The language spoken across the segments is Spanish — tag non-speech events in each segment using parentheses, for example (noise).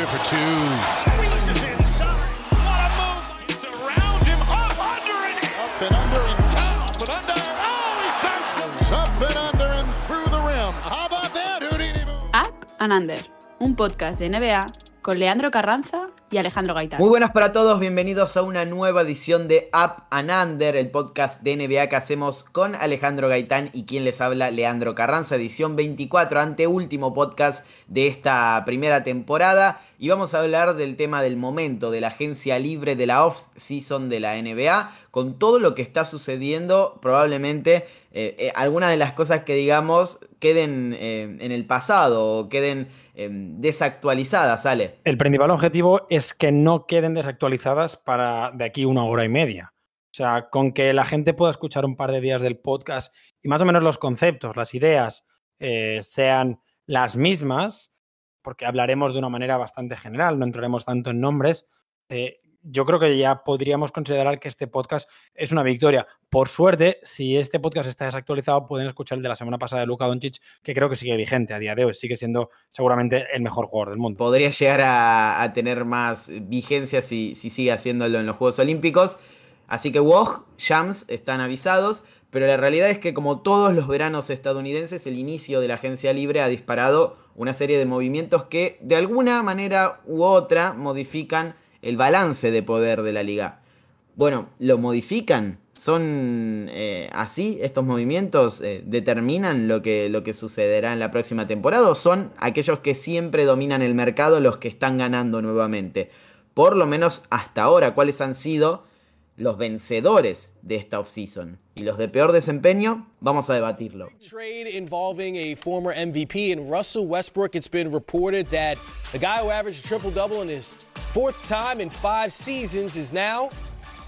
under for two. Squeezes inside. What a move. He's around him. Up, under, and up and under and down. Up and under. Oh, he bounces. Up and under and through the rim. How about that, Houdini move? Up and Under, un podcast de NBA con Leandro Carranza y Alejandro Gaitán. Muy buenas para todos, bienvenidos a una nueva edición de Up and Under, el podcast de NBA que hacemos con Alejandro Gaitán y quien les habla, Leandro Carranza, edición 24, anteúltimo podcast de esta primera temporada. Y vamos a hablar del tema del momento, de la agencia libre de la off-season de la NBA, con todo lo que está sucediendo, probablemente eh, eh, algunas de las cosas que digamos queden eh, en el pasado o queden desactualizadas, ¿sale? El principal objetivo es que no queden desactualizadas para de aquí una hora y media. O sea, con que la gente pueda escuchar un par de días del podcast y más o menos los conceptos, las ideas sean las mismas, porque hablaremos de una manera bastante general, no entraremos tanto en nombres, eh, yo creo que ya podríamos considerar que este podcast es una victoria. Por suerte, si este podcast está desactualizado, pueden escuchar el de la semana pasada de Luka Doncic, que creo que sigue vigente a día de hoy, sigue siendo seguramente el mejor jugador del mundo. Podría llegar a, a tener más vigencia si, si sigue haciéndolo en los Juegos Olímpicos. Así que Woj, Shams están avisados, pero la realidad es que como todos los veranos estadounidenses, el inicio de la agencia libre ha disparado una serie de movimientos que de alguna manera u otra modifican el balance de poder de la liga. Bueno, ¿lo modifican? ¿Son eh, así estos movimientos? Eh, ¿Determinan lo que, lo que sucederá en la próxima temporada? ¿O son aquellos que siempre dominan el mercado los que están ganando nuevamente? Por lo menos hasta ahora, ¿cuáles han sido los vencedores de esta offseason? Y los de peor desempeño, vamos a debatirlo. Trade involving a former MVP and Russell Westbrook. It's been reported that the guy who averaged a triple double in his fourth time in five seasons is now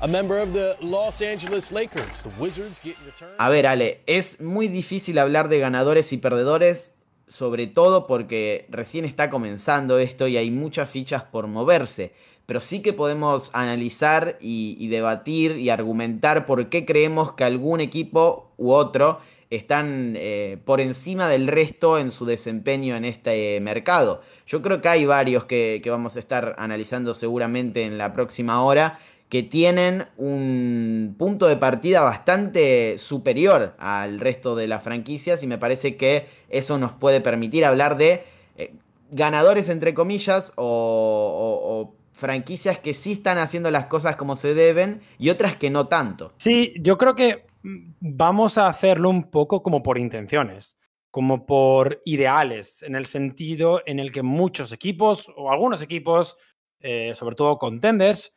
a member of the Los Angeles Lakers. The Wizards getting returned. A ver, Ale, es muy difícil hablar de ganadores y perdedores, sobre todo porque recién está comenzando esto y hay muchas fichas por moverse. Pero sí que podemos analizar y, debatir y argumentar por qué creemos que algún equipo u otro están eh, por encima del resto en su desempeño en este mercado. Yo creo que hay varios que, vamos a estar analizando seguramente en la próxima hora que tienen un punto de partida bastante superior al resto de las franquicias y me parece que eso nos puede permitir hablar de eh, ganadores entre comillas o franquicias que sí están haciendo las cosas como se deben y otras que no tanto. Sí, yo creo que vamos a hacerlo un poco como por intenciones, como por ideales, en el sentido en el que muchos equipos o algunos equipos, eh, sobre todo contenders,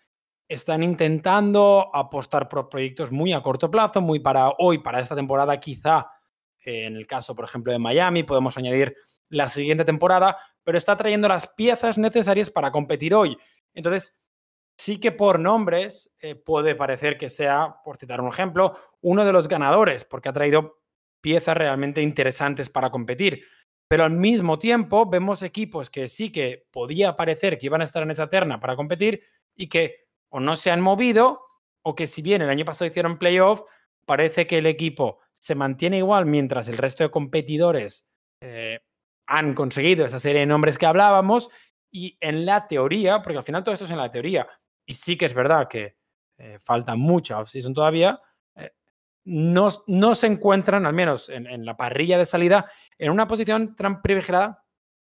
están intentando apostar por proyectos muy a corto plazo, muy para hoy, para esta temporada, quizá eh, en el caso, por ejemplo, de Miami, podemos añadir la siguiente temporada, pero está trayendo las piezas necesarias para competir hoy. Entonces, sí que por nombres eh, puede parecer que sea, por citar un ejemplo, uno de los ganadores, porque ha traído piezas realmente interesantes para competir. Pero al mismo tiempo vemos equipos que sí que podía parecer que iban a estar en esa terna para competir y que o no se han movido o que si bien el año pasado hicieron playoff, parece que el equipo se mantiene igual mientras el resto de competidores eh, han conseguido esa serie de nombres que hablábamos y en la teoría, porque al final todo esto es en la teoría, y sí que es verdad que eh, falta mucha off-season todavía, eh, no, no, se encuentran, al menos en, en, la parrilla de salida, en una posición tan privilegiada,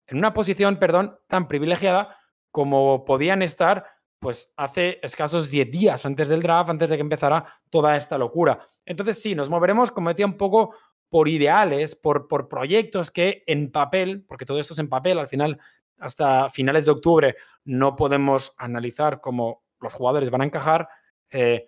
en una posición, perdón, tan privilegiada como podían estar pues hace escasos 10 días antes del draft, antes de que empezara toda esta locura. Entonces sí, nos moveremos, como decía, un poco por ideales, por, por proyectos que en papel, porque todo esto es en papel, al final hasta finales de octubre no podemos analizar cómo los jugadores van a encajar, eh,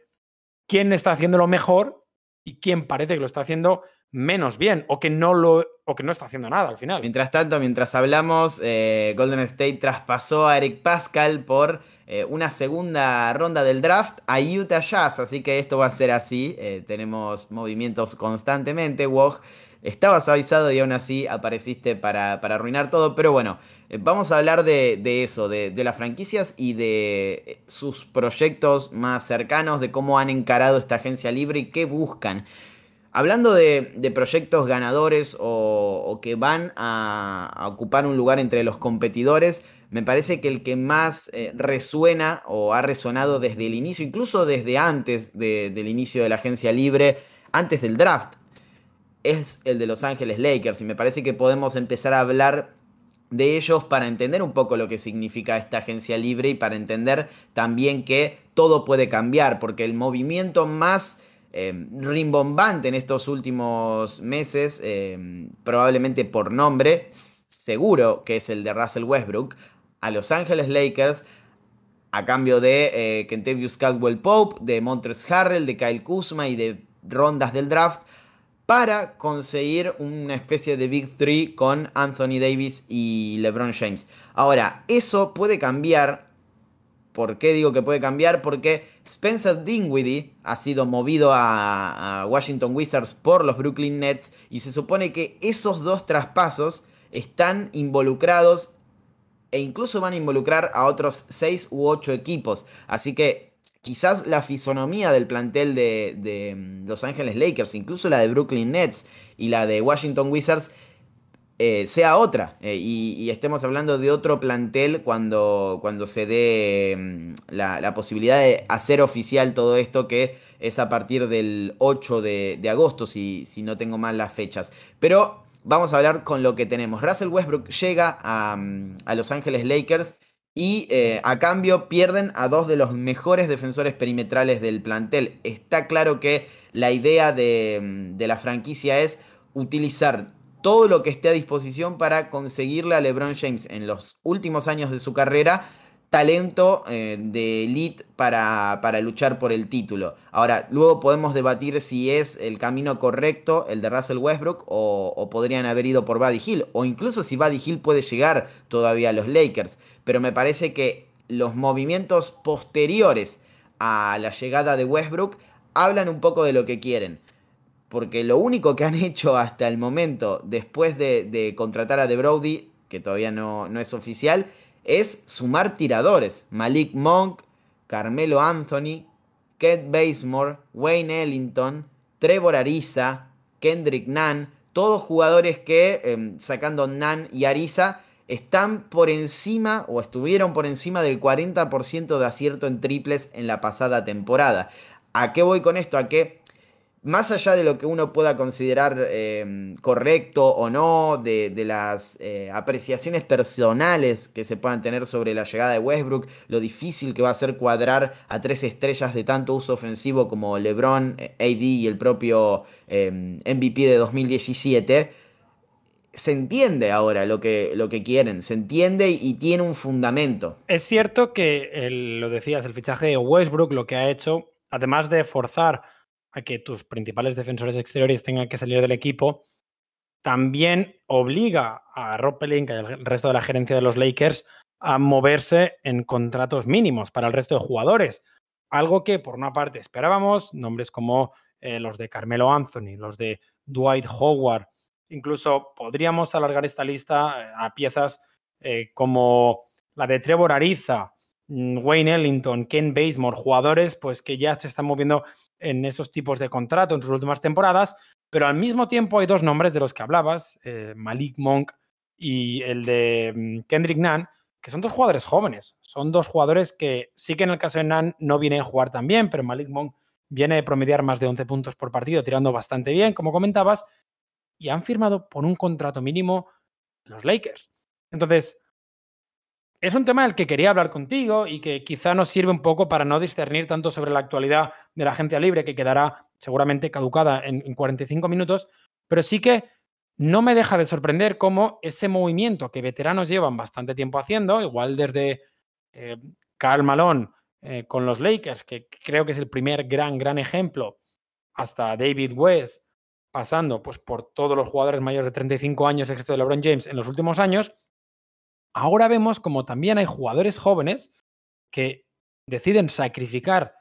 quién está haciendo lo mejor y quién parece que lo está haciendo menos bien o que no lo o que no está haciendo nada al final. Mientras tanto, mientras hablamos, eh, Golden State traspasó a Eric Pascal por eh, una segunda ronda del draft a Utah Jazz, así que esto va a ser así. Eh, tenemos movimientos constantemente. Woj, estabas avisado y aún así apareciste para, para arruinar todo, pero bueno. Eh, vamos a hablar de, eso, de, las franquicias y de sus proyectos más cercanos, de cómo han encarado esta agencia libre y qué buscan. Hablando de, proyectos ganadores o, que van a, ocupar un lugar entre los competidores, me parece que el que más eh, resuena o ha resonado desde el inicio, incluso desde antes del inicio de la agencia libre, antes del draft, es el de Los Ángeles Lakers. Y me parece que podemos empezar a hablar de ellos para entender un poco lo que significa esta agencia libre y para entender también que todo puede cambiar, porque el movimiento más eh, rimbombante en estos últimos meses, eh, probablemente por nombre, seguro que es el de Russell Westbrook, a Los Ángeles Lakers a cambio de eh, Kentavious Caldwell Pope, de Montres Harrell, de Kyle Kuzma y de rondas del draft para conseguir una especie de Big Three con Anthony Davis y LeBron James. Ahora, eso puede cambiar. ¿Por qué digo que puede cambiar? Porque Spencer Dinwiddie ha sido movido a, a Washington Wizards por los Brooklyn Nets y se supone que esos dos traspasos están involucrados e incluso van a involucrar a otros 6 u 8 equipos. Así que quizás la fisonomía del plantel de, mm, Los Ángeles Lakers, incluso la de Brooklyn Nets y la de Washington Wizards, eh, sea otra eh, y, estemos hablando de otro plantel cuando, cuando se dé mm, la, posibilidad de hacer oficial todo esto que es a partir del 8 de, agosto, si, no tengo mal las fechas. Pero vamos a hablar con lo que tenemos. Russell Westbrook llega a, mm, Los Ángeles Lakers y eh, a cambio pierden a dos de los mejores defensores perimetrales del plantel. Está claro que la idea de, mm, de la franquicia es utilizar todo lo que esté a disposición para conseguirle a LeBron James en los últimos años de su carrera talento eh, de elite para, para, luchar por el título. Ahora, luego podemos debatir si es el camino correcto el de Russell Westbrook o, podrían haber ido por Buddy Hill o incluso si Buddy Hill puede llegar todavía a los Lakers. Pero me parece que los movimientos posteriores a la llegada de Westbrook hablan un poco de lo que quieren. Porque lo único que han (laughs) hecho hasta el momento, después de, contratar a De Brody, que todavía no, no es oficial, es sumar tiradores. Malik Monk, Carmelo Anthony, Kent Basemore, Wayne Ellington, Trevor Ariza, Kendrick Nunn, todos jugadores que, em, sacando Nunn y Ariza, están por encima o estuvieron por encima del 40% de acierto en triples en la pasada temporada. ¿A qué voy con esto? A que más allá de lo que uno pueda considerar em, correcto o no, de, las eh, apreciaciones personales que se puedan tener sobre la llegada de Westbrook, lo difícil que va a ser cuadrar a tres estrellas de tanto uso ofensivo como LeBron, eh, AD y el propio MVP de 2017, se entiende ahora lo que, lo que quieren, se entiende y, tiene un fundamento. Es cierto que, lo decías, el fichaje de Westbrook lo que ha hecho, además de forzar a que tus principales defensores exteriores tengan que salir del equipo, también obliga a Rob y al resto de la gerencia de los Lakers a moverse en contratos mínimos para el resto de jugadores. Algo que por una parte esperábamos, nombres como eh, los de Carmelo Anthony, los de Dwight Howard, incluso podríamos alargar esta lista eh, a piezas eh, como la de Trevor Ariza, mm, Wayne Ellington, Ken Basemore, jugadores pues que ya se están moviendo en esos tipos de contrato en sus últimas temporadas, pero al mismo tiempo hay dos nombres de los que hablabas, eh, Malik Monk y el de mm, Kendrick Nunn, que son dos jugadores jóvenes. Son dos jugadores que sí que en el caso de Nunn no viene a jugar tan bien, pero Malik Monk viene a promediar más de 11 puntos por partido, tirando bastante bien, como comentabas, y han firmado por un contrato mínimo los Lakers. Entonces, es un tema del que quería hablar contigo y que quizá nos sirve un poco para no discernir tanto sobre la actualidad de la agencia libre, que quedará seguramente caducada en, 45 minutos, pero sí que no me deja de sorprender cómo ese movimiento que veteranos llevan bastante tiempo haciendo, igual desde eh, Karl Malone eh, con los Lakers, que creo que es el primer gran, gran ejemplo, hasta David West, pasando pues, por todos los jugadores mayores de 35 años, excepto de LeBron James, en los últimos años, Ahora vemos como también hay jugadores jóvenes que deciden sacrificar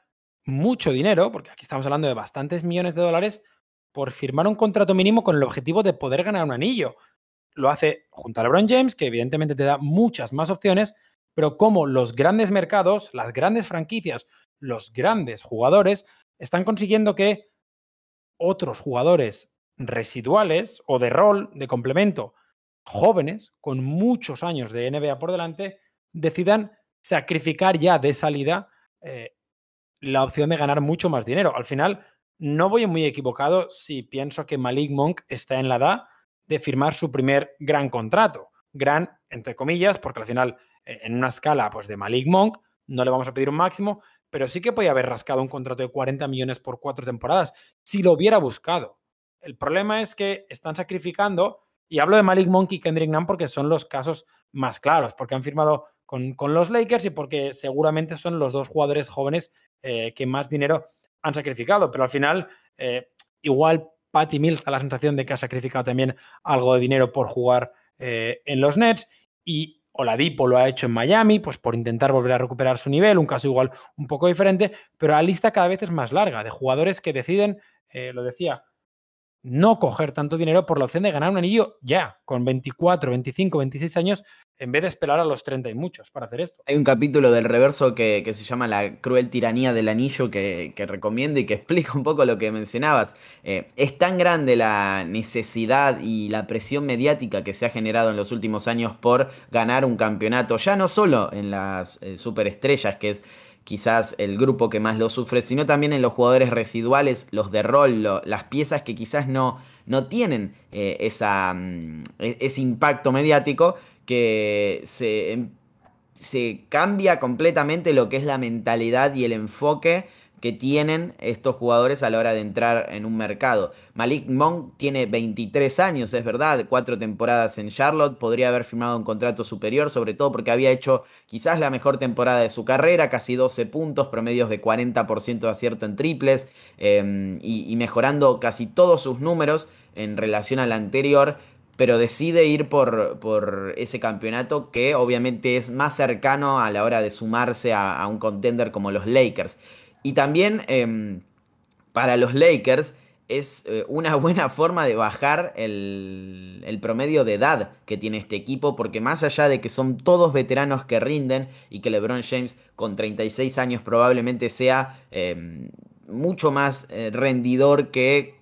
mucho dinero, porque aquí estamos hablando de bastantes millones de dólares, por firmar un contrato mínimo con el objetivo de poder ganar un anillo. Lo hace junto a LeBron James, que evidentemente te da muchas más opciones, pero como los grandes mercados, las grandes franquicias, los grandes jugadores están consiguiendo que otros jugadores residuales o de rol, de complemento, jóvenes, con muchos años de NBA por delante, decidan sacrificar ya de salida eh, la opción de ganar mucho más dinero. Al final, no voy muy equivocado si pienso que Malik Monk está en la edad de firmar su primer gran contrato. Gran, entre comillas, porque al final, eh, en una escala pues, de Malik Monk, no le vamos a pedir un máximo, pero sí que podía haber rascado un contrato de 40 millones por cuatro temporadas si lo hubiera buscado. El problema es que están sacrificando, y hablo de Malik Monk y Kendrick Nunn porque son los casos más claros, porque han firmado con, los Lakers y porque seguramente son los dos jugadores jóvenes eh, que más dinero han sacrificado. Pero al final, eh, igual Patty Mills da la sensación de que ha sacrificado también algo de dinero por jugar eh, en los Nets y Oladipo lo ha hecho en Miami, pues por intentar volver a recuperar su nivel, un caso igual un poco diferente, pero la lista cada vez es más larga de jugadores que deciden, lo decía, no coger tanto dinero por la opción de ganar un anillo ya, con 24, 25, 26 años, en vez de esperar a los 30 y muchos para hacer esto. Hay un capítulo del reverso que, se llama La cruel tiranía del anillo que, recomiendo y que (laughs) explica un poco lo que mencionabas. Eh, es tan grande la necesidad y la presión mediática que se ha generado en los últimos años por ganar un campeonato, ya no solo en las eh, superestrellas, que es quizás el grupo que más lo sufre, sino también en los jugadores residuales, los de rol, las piezas que quizás no, no tienen eh, esa, mm, e, ese impacto mediático que se, em, se cambia completamente lo que es la mentalidad y el enfoque que tienen estos jugadores a la hora de entrar en un mercado. Malik Monk tiene 23 años, es verdad, cuatro temporadas en Charlotte, podría haber firmado un contrato superior, sobre todo porque había hecho quizás la mejor temporada de su carrera, casi 12 puntos, promedios de 40% de acierto en triples em, y, mejorando casi todos sus números en relación al anterior pero decide ir por, por, ese campeonato que obviamente es más cercano a la hora de sumarse a un contender como los Lakers. Y también em, para los Lakers es eh, una (laughs) buena forma de bajar el, promedio de edad que tiene este equipo, porque más allá de que son todos veteranos que rinden y que LeBron James con 36 años probablemente sea em, mucho más eh, rendidor que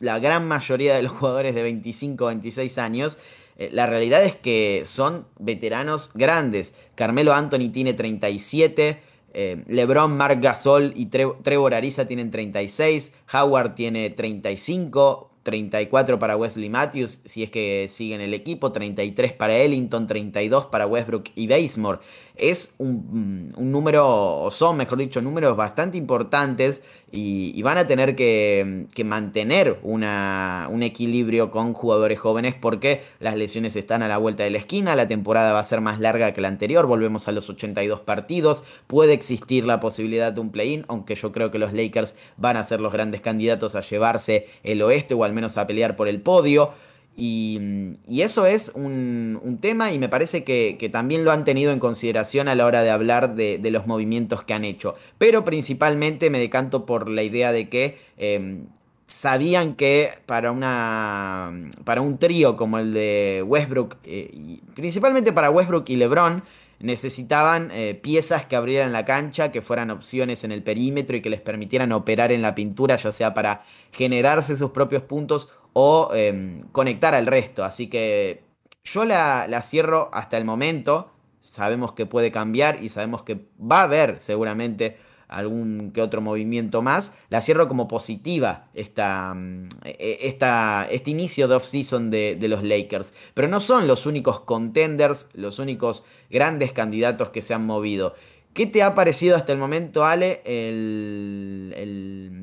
la gran mayoría de los (laughs) jugadores de 25 o 26 años, eh, la realidad es que son veteranos grandes. Carmelo Anthony tiene 37. Eh, LeBron, Mark Gasol y Trevor Ariza tienen 36. Howard tiene 35. 34 para Wesley Matthews, si es que siguen el equipo, 33 para Ellington, 32 para Westbrook y Basemore es un, número, o son, mejor dicho, números bastante importantes y, van a tener que, mantener una, un equilibrio con jugadores jóvenes porque las lesiones están a la vuelta de la esquina, la temporada va a ser más larga que la anterior, volvemos a los 82 partidos, puede existir la posibilidad de un play-in, aunque yo creo que los Lakers van a ser los grandes candidatos a llevarse el oeste o al menos a pelear por el podio. Y, eso es un, tema y me parece que, también lo han tenido en consideración a la hora de hablar de, los movimientos que han hecho. Pero principalmente me decanto por la idea de que em, sabían que para, una, para un trío como el de Westbrook, eh, principalmente para Westbrook y LeBron, necesitaban eh, piezas que abrieran la cancha, que fueran opciones en el perímetro y que les permitieran operar en la pintura, ya sea para generarse sus propios puntos o em, conectar al resto. Así que yo la, la, cierro hasta el momento. Sabemos que puede cambiar y sabemos que va a haber seguramente algún que otro movimiento más. La cierro como positiva esta, mm, e, e, esta, este inicio de off-season de, de, los Lakers. Pero no son los únicos contenders, los únicos grandes candidatos que se han movido. ¿Qué te ha parecido hasta el momento, Ale, el,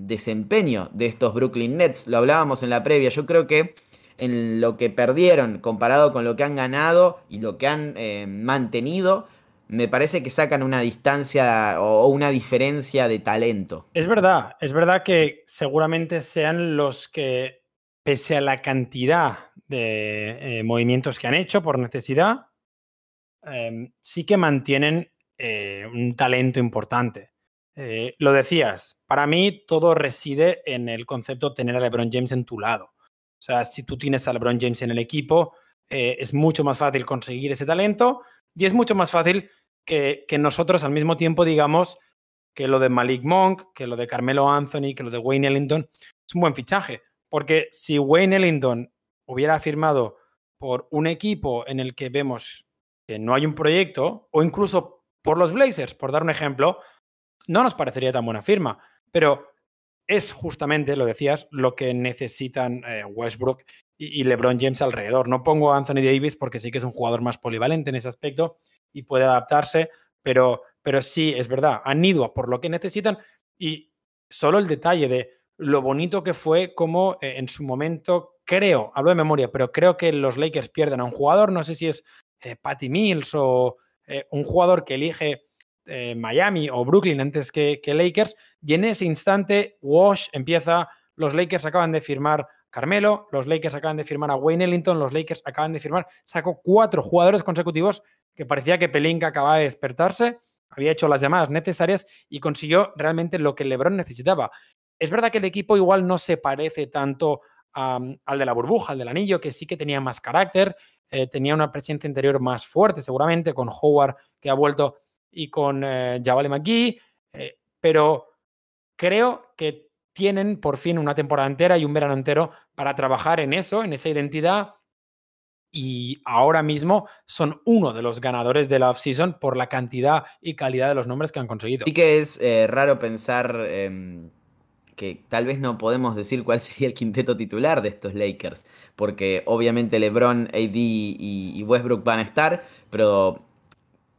desempeño de estos Brooklyn Nets? Lo hablábamos en la previa. Yo creo que en lo que perdieron comparado con lo que han ganado y lo que han eh, mantenido, me parece que sacan una distancia o una diferencia de talento. Es verdad, es verdad que seguramente sean los que, pese a la cantidad de eh, movimientos que han hecho por necesidad, em, sí que mantienen eh, un talento importante. Eh, lo decías, para mí todo reside en el concepto de tener a LeBron James en tu lado. O sea, si tú tienes a LeBron James en el equipo, es mucho más fácil conseguir ese talento y es mucho más fácil que, nosotros al mismo tiempo digamos que lo de Malik Monk, que lo de Carmelo Anthony, que lo de Wayne Ellington es un buen fichaje. Porque si Wayne Ellington hubiera firmado por un equipo en el que vemos que no hay un proyecto, o incluso por los Blazers, por dar un ejemplo, no nos parecería tan buena firma. Pero es justamente, lo decías, lo que necesitan eh, Westbrook y, LeBron James alrededor. No pongo a Anthony Davis porque sí que es un jugador más polivalente en ese aspecto y puede adaptarse, pero, pero sí, es verdad, han por lo que necesitan y solo el detalle de lo bonito que fue como eh, en su momento, creo, hablo de memoria, pero creo que los Lakers pierden a un jugador, no sé si es eh, Patty Mills o un jugador que elige Miami o Brooklyn antes que, que Lakers, y en ese instante Wash empieza, los Lakers acaban de firmar Carmelo, los Lakers acaban de firmar a Wayne Ellington, los Lakers acaban de firmar, sacó cuatro jugadores consecutivos que parecía que Pelinka acababa de despertarse, había hecho las llamadas necesarias y consiguió realmente lo que LeBron necesitaba. Es verdad que el equipo igual no se parece tanto al de la burbuja, al del anillo, que sí que tenía más carácter, eh, tenía una presencia interior más fuerte seguramente, con Howard que ha vuelto y con eh, Javale McGee, eh, pero creo que tienen por fin una temporada entera y un verano entero para trabajar en eso, en esa identidad. Y ahora mismo son uno de los ganadores de la offseason por la cantidad y calidad de los nombres que han conseguido. Sí que es eh, raro pensar em, que tal vez no podemos decir cuál (laughs) sería el quinteto titular de estos Lakers, porque obviamente LeBron, AD y, Westbrook van a estar, pero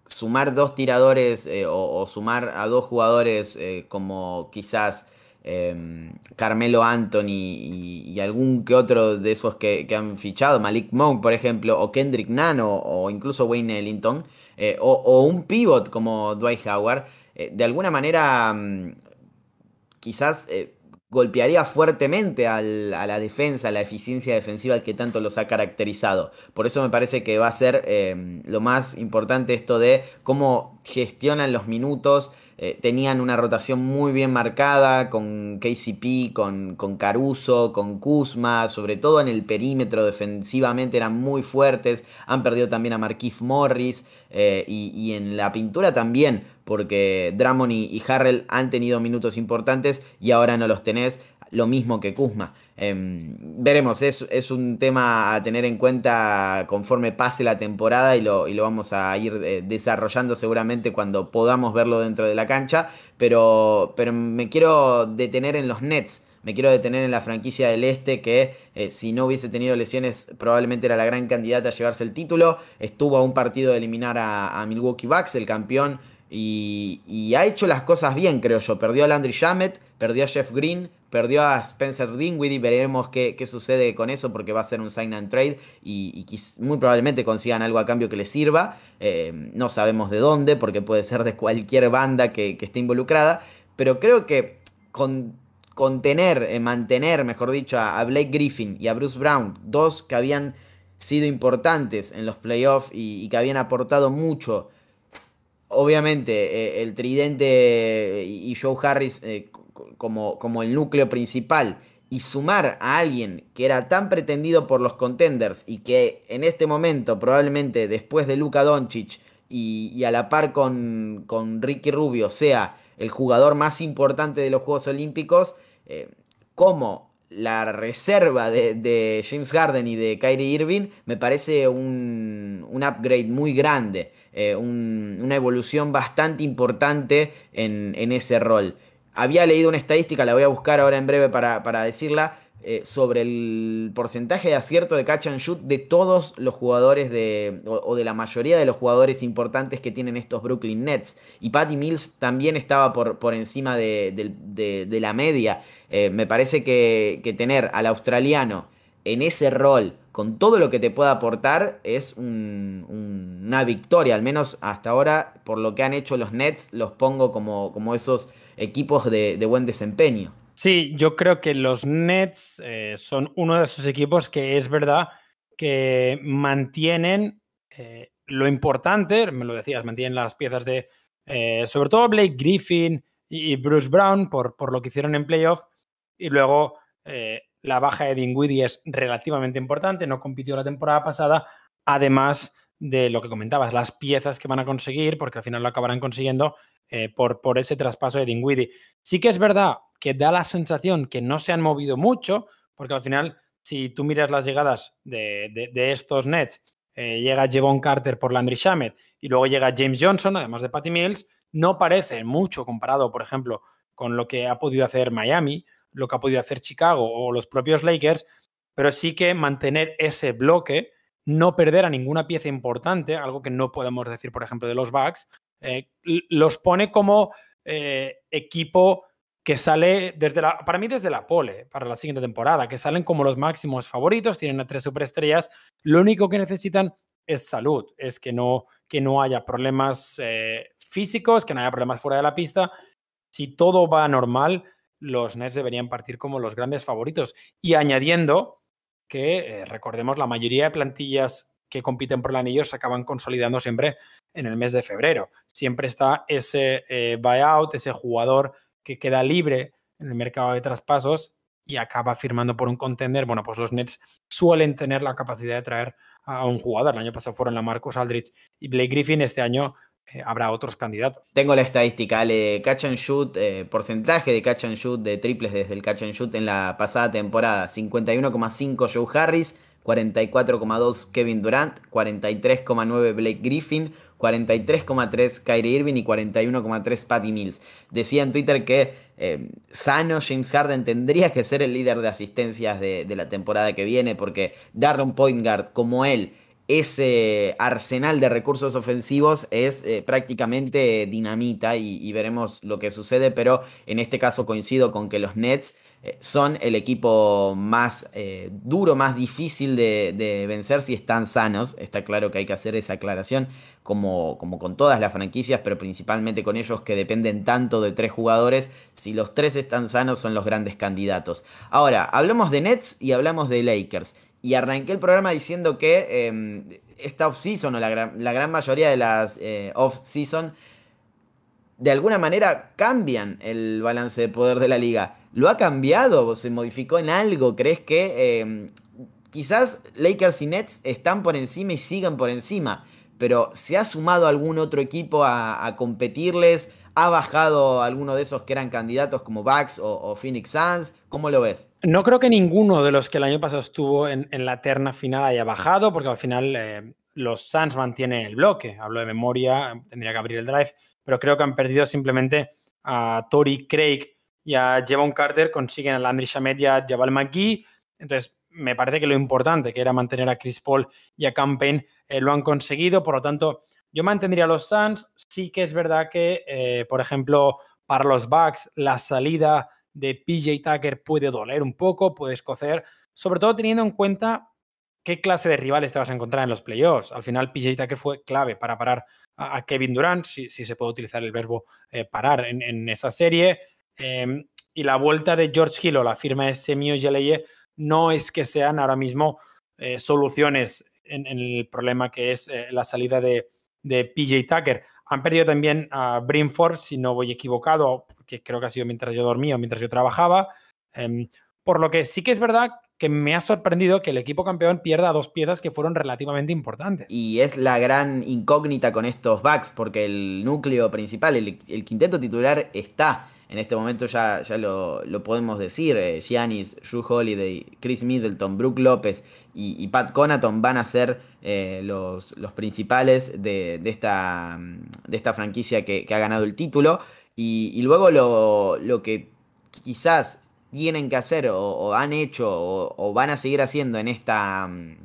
sumar dos tiradores eh, o, sumar a dos jugadores eh, como quizás Em, Carmelo Anthony y, algún que otro de esos que, han fichado, Malik Monk, por ejemplo, o Kendrick Nano, o incluso Wayne Ellington, eh, o, un pivot como Dwight Howard, de alguna manera mm, quizás golpearía fuertemente a la defensa, a la eficiencia defensiva que tanto los ha caracterizado. Por eso me parece que va a ser em, lo más importante esto de cómo gestionan los minutos, eh, tenían una rotación muy bien marcada con KCP, con, con, Caruso, con Kuzma, sobre todo en el perímetro defensivamente eran muy fuertes. Han perdido también a Marquise Morris eh, y, en la pintura también, porque Drummond y, y Harrell han tenido minutos importantes y ahora no los tenés lo mismo que Kuzma. Em, veremos, es, es, un tema a tener en cuenta conforme pase la temporada y lo, y lo vamos a ir eh, desarrollando seguramente cuando podamos verlo dentro de la cancha, pero, pero me quiero detener en los Nets. Me quiero detener en la franquicia del Este que eh, si no hubiese tenido lesiones probablemente era la gran candidata a llevarse el título. Estuvo a un partido de eliminar a, Milwaukee Bucks, el campeón, y, y, ha hecho las cosas bien, creo yo. Perdió a Landry Shamet, perdió a Jeff Green, perdió a Spencer Dinwiddie, veremos qué, sucede con eso porque va a ser un sign and trade y, muy probablemente consigan algo a cambio que les sirva. Eh, no sabemos de dónde porque puede ser de cualquier banda que, esté involucrada, pero creo que con contener, eh, mantener, mejor dicho, a, Blake Griffin y a Bruce Brown, dos que habían sido importantes en los playoffs y, que habían aportado mucho. Obviamente, eh, el tridente y Joe Harris como, como el núcleo principal y sumar a alguien que era tan pretendido por los contenders y que en este momento, probablemente después de Luka Doncic y, a la par con, con, Ricky Rubio, sea el jugador más importante de los Juegos Olímpicos, eh, como la reserva de, James Harden y de Kyrie Irving, me parece un, upgrade muy grande, eh, una evolución bastante importante en, en ese rol había leído una estadística, la voy a buscar ahora en breve para, decirla, eh, sobre el porcentaje de acierto de catch and shoot de todos los jugadores de, o, de la mayoría de los jugadores importantes que tienen estos Brooklyn Nets. Y Patty Mills también estaba por, por encima de, la media. Eh, me parece que, tener al australiano en ese rol, con todo lo que te pueda aportar, es una victoria. Al menos hasta ahora, por lo que han hecho los Nets, los pongo como, como esos equipos de, buen desempeño. Sí, yo creo que los Nets eh, son uno de esos equipos que es verdad que mantienen eh, lo importante, me lo decías, mantienen las piezas de, eh, sobre todo Blake Griffin y Bruce Brown por, por lo que hicieron en playoff, y luego la baja de Dinwiddie es relativamente importante, no compitió la temporada pasada, además de lo que comentabas, las piezas que van a conseguir, porque al final lo acabarán consiguiendo, eh, por, ese traspaso de Dinwiddie. Sí que es verdad que da la sensación que no se han movido mucho, porque al final, si tú miras las llegadas de, estos Nets, eh, llega Jevon Carter por Landry Shamet y luego llega James Johnson, además de Patty Mills, no parece mucho comparado, por ejemplo, con lo que ha podido hacer Miami, lo que ha podido hacer Chicago o los propios Lakers, pero sí que mantener ese bloque, no perder a ninguna pieza importante, algo que no podemos decir, por ejemplo, de los Bucks, eh, los pone como eh, equipo que sale desde la, para mí desde la pole para la siguiente temporada, que salen como los máximos favoritos, tienen a tres superestrellas, lo único que necesitan es salud, es que no, que no haya problemas eh, físicos, que no haya problemas fuera de la pista. Si todo va normal, los Nets deberían partir como los grandes favoritos. Y añadiendo que, eh, recordemos, la mayoría de plantillas que compiten por el anillo se acaban consolidando siempre en el mes de febrero. Siempre está ese eh, buyout, ese jugador que queda libre en el mercado de traspasos y acaba firmando por un contender, bueno, pues los Nets suelen tener la capacidad de traer a un jugador. El año pasado fueron la Marcus Aldrich y Blake Griffin. Este año eh, habrá otros candidatos. Tengo la estadística, Ale, catch and shoot, eh, porcentaje de catch and shoot de triples desde el catch and shoot en la pasada temporada. 51,5 Joe Harris, 44,2 Kevin Durant, 43,9 Blake Griffin, 43,3 Kyrie Irving y 41,3 Patty Mills. Decía en Twitter que eh, sano James Harden tendría que ser el líder de asistencias de, la temporada que viene porque darle un point guard como él ese arsenal de recursos ofensivos es eh, prácticamente dinamita y, veremos lo que sucede, pero en este caso coincido con que los Nets son el equipo más eh, duro, más difícil de, vencer si están sanos. Está claro que hay que hacer esa aclaración, como, con todas las franquicias, pero principalmente con ellos que dependen tanto de tres jugadores. Si los tres están sanos, son los grandes candidatos. Ahora, hablamos de Nets y hablamos de Lakers. Y arranqué el programa diciendo que em, esta off-season, o la gran, la gran, mayoría de las eh, off-season, de alguna manera cambian el balance de poder de la liga. ¿Lo ha cambiado? ¿Se modificó en algo? ¿Crees que em, quizás Lakers y Nets están por encima y sigan por encima? Pero ¿se ha sumado algún otro equipo a, competirles? ¿Ha bajado alguno de esos que eran candidatos como Bucks o, Phoenix Suns? ¿Cómo lo ves? No creo que ninguno de los que el año pasado estuvo en, la terna final haya bajado, porque al final eh, los Suns mantienen el bloque. Hablo de memoria, tendría que abrir el drive, pero creo que han perdido simplemente a Tori Craig y a Jevon Carter consiguen a Landry Shamet y a Jabal McGee. Entonces, me parece que lo importante, que era mantener a Chris Paul y a Campaign, eh, lo han conseguido. Por lo tanto, yo mantendría a los Suns. Sí que es verdad que, eh, por ejemplo, para los Bucks, la salida de PJ Tucker puede doler un poco, puede escocer, sobre todo teniendo en cuenta qué clase de rivales te vas a encontrar en los playoffs. Al final, PJ Tucker fue clave para parar a, Kevin Durant, si, se puede utilizar el verbo eh, parar en esa serie. Em, y la vuelta de George Hill o la firma de Semio Geleye no es que sean ahora mismo eh, soluciones en, el problema que es eh, la salida de, PJ Tucker. Han perdido también a Brimford, si no voy equivocado, que creo que ha sido mientras yo dormía o mientras yo trabajaba. Em, por lo que sí que es verdad que me ha sorprendido que el equipo campeón pierda dos piezas que fueron relativamente importantes. Y es la gran incógnita con estos backs, porque el núcleo principal, el quinteto titular está en este momento ya, ya lo, podemos decir, eh, Giannis, Drew Holiday, Chris Middleton, Brook López y, Pat Conaton van a ser eh, los, los, principales de, esta, de esta franquicia que, ha ganado el título. Y, luego lo, que quizás tienen que hacer o, han hecho o, van a seguir haciendo en esta um,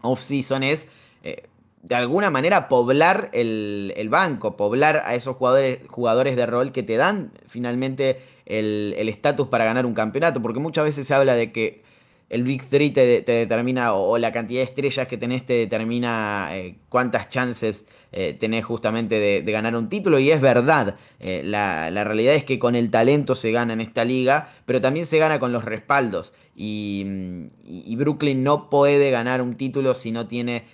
off-season es eh, de alguna manera poblar el, banco, poblar a esos jugadores, jugadores de rol que te dan finalmente el estatus para ganar un campeonato, porque muchas veces se habla de que el Big Three te, determina, o, la cantidad de estrellas que tenés te determina eh, cuántas chances eh, tenés justamente de, ganar un título, y es verdad, eh, la, realidad es que con el talento se gana en esta liga, pero también se gana con los respaldos, y, Brooklyn no puede ganar un título si no tiene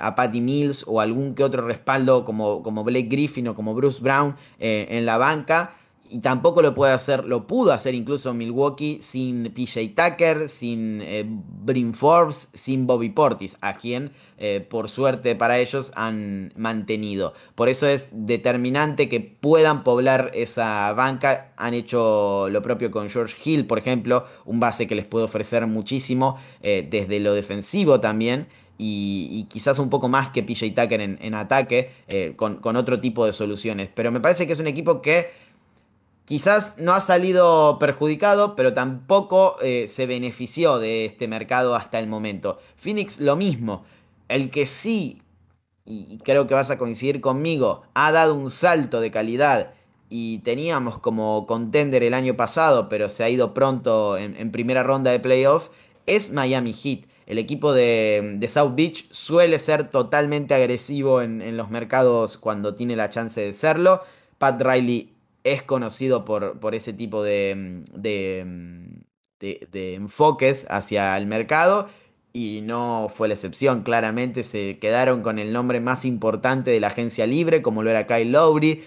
a Patty Mills o algún que otro respaldo como, como Blake Griffin o como Bruce Brown en la banca, y tampoco lo puede hacer, lo pudo hacer incluso Milwaukee sin PJ Tucker, sin eh, Brin Forbes, sin Bobby Portis, a quien eh, por suerte para ellos han mantenido. Por eso es determinante que puedan poblar esa banca. Han hecho lo propio con George Hill, por ejemplo, un base que les puede ofrecer muchísimo eh, desde lo defensivo también. Y, quizás un poco más que PJ Tucker en, ataque, con, con otro tipo de soluciones. Pero me parece que es un equipo que Quizás no ha salido perjudicado, pero tampoco eh, se benefició de este mercado hasta el momento. Phoenix lo mismo. El que sí, y creo que vas a coincidir conmigo, ha dado un salto de calidad y teníamos como contender el año pasado, pero se ha ido pronto en, primera ronda de playoff, es Miami Heat. El equipo de, South Beach suele ser totalmente agresivo en, en los mercados cuando tiene la chance de serlo. Pat Riley es conocido por, por ese tipo de, de, de, enfoques hacia el mercado y no fue la excepción, claramente se quedaron con el nombre más importante de la agencia libre, como lo era Kyle Lowry,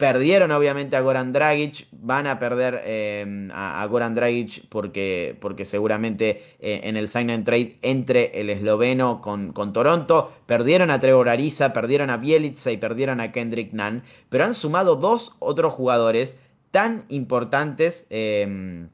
Perdieron obviamente a Goran Dragic, van a perder em, a, Goran Dragic porque, porque seguramente eh, en el sign and trade entre el esloveno con, con, Toronto. Perdieron a Trevor Ariza, perdieron a Bielitsa y perdieron a Kendrick Nunn, pero han sumado dos otros jugadores tan importantes em,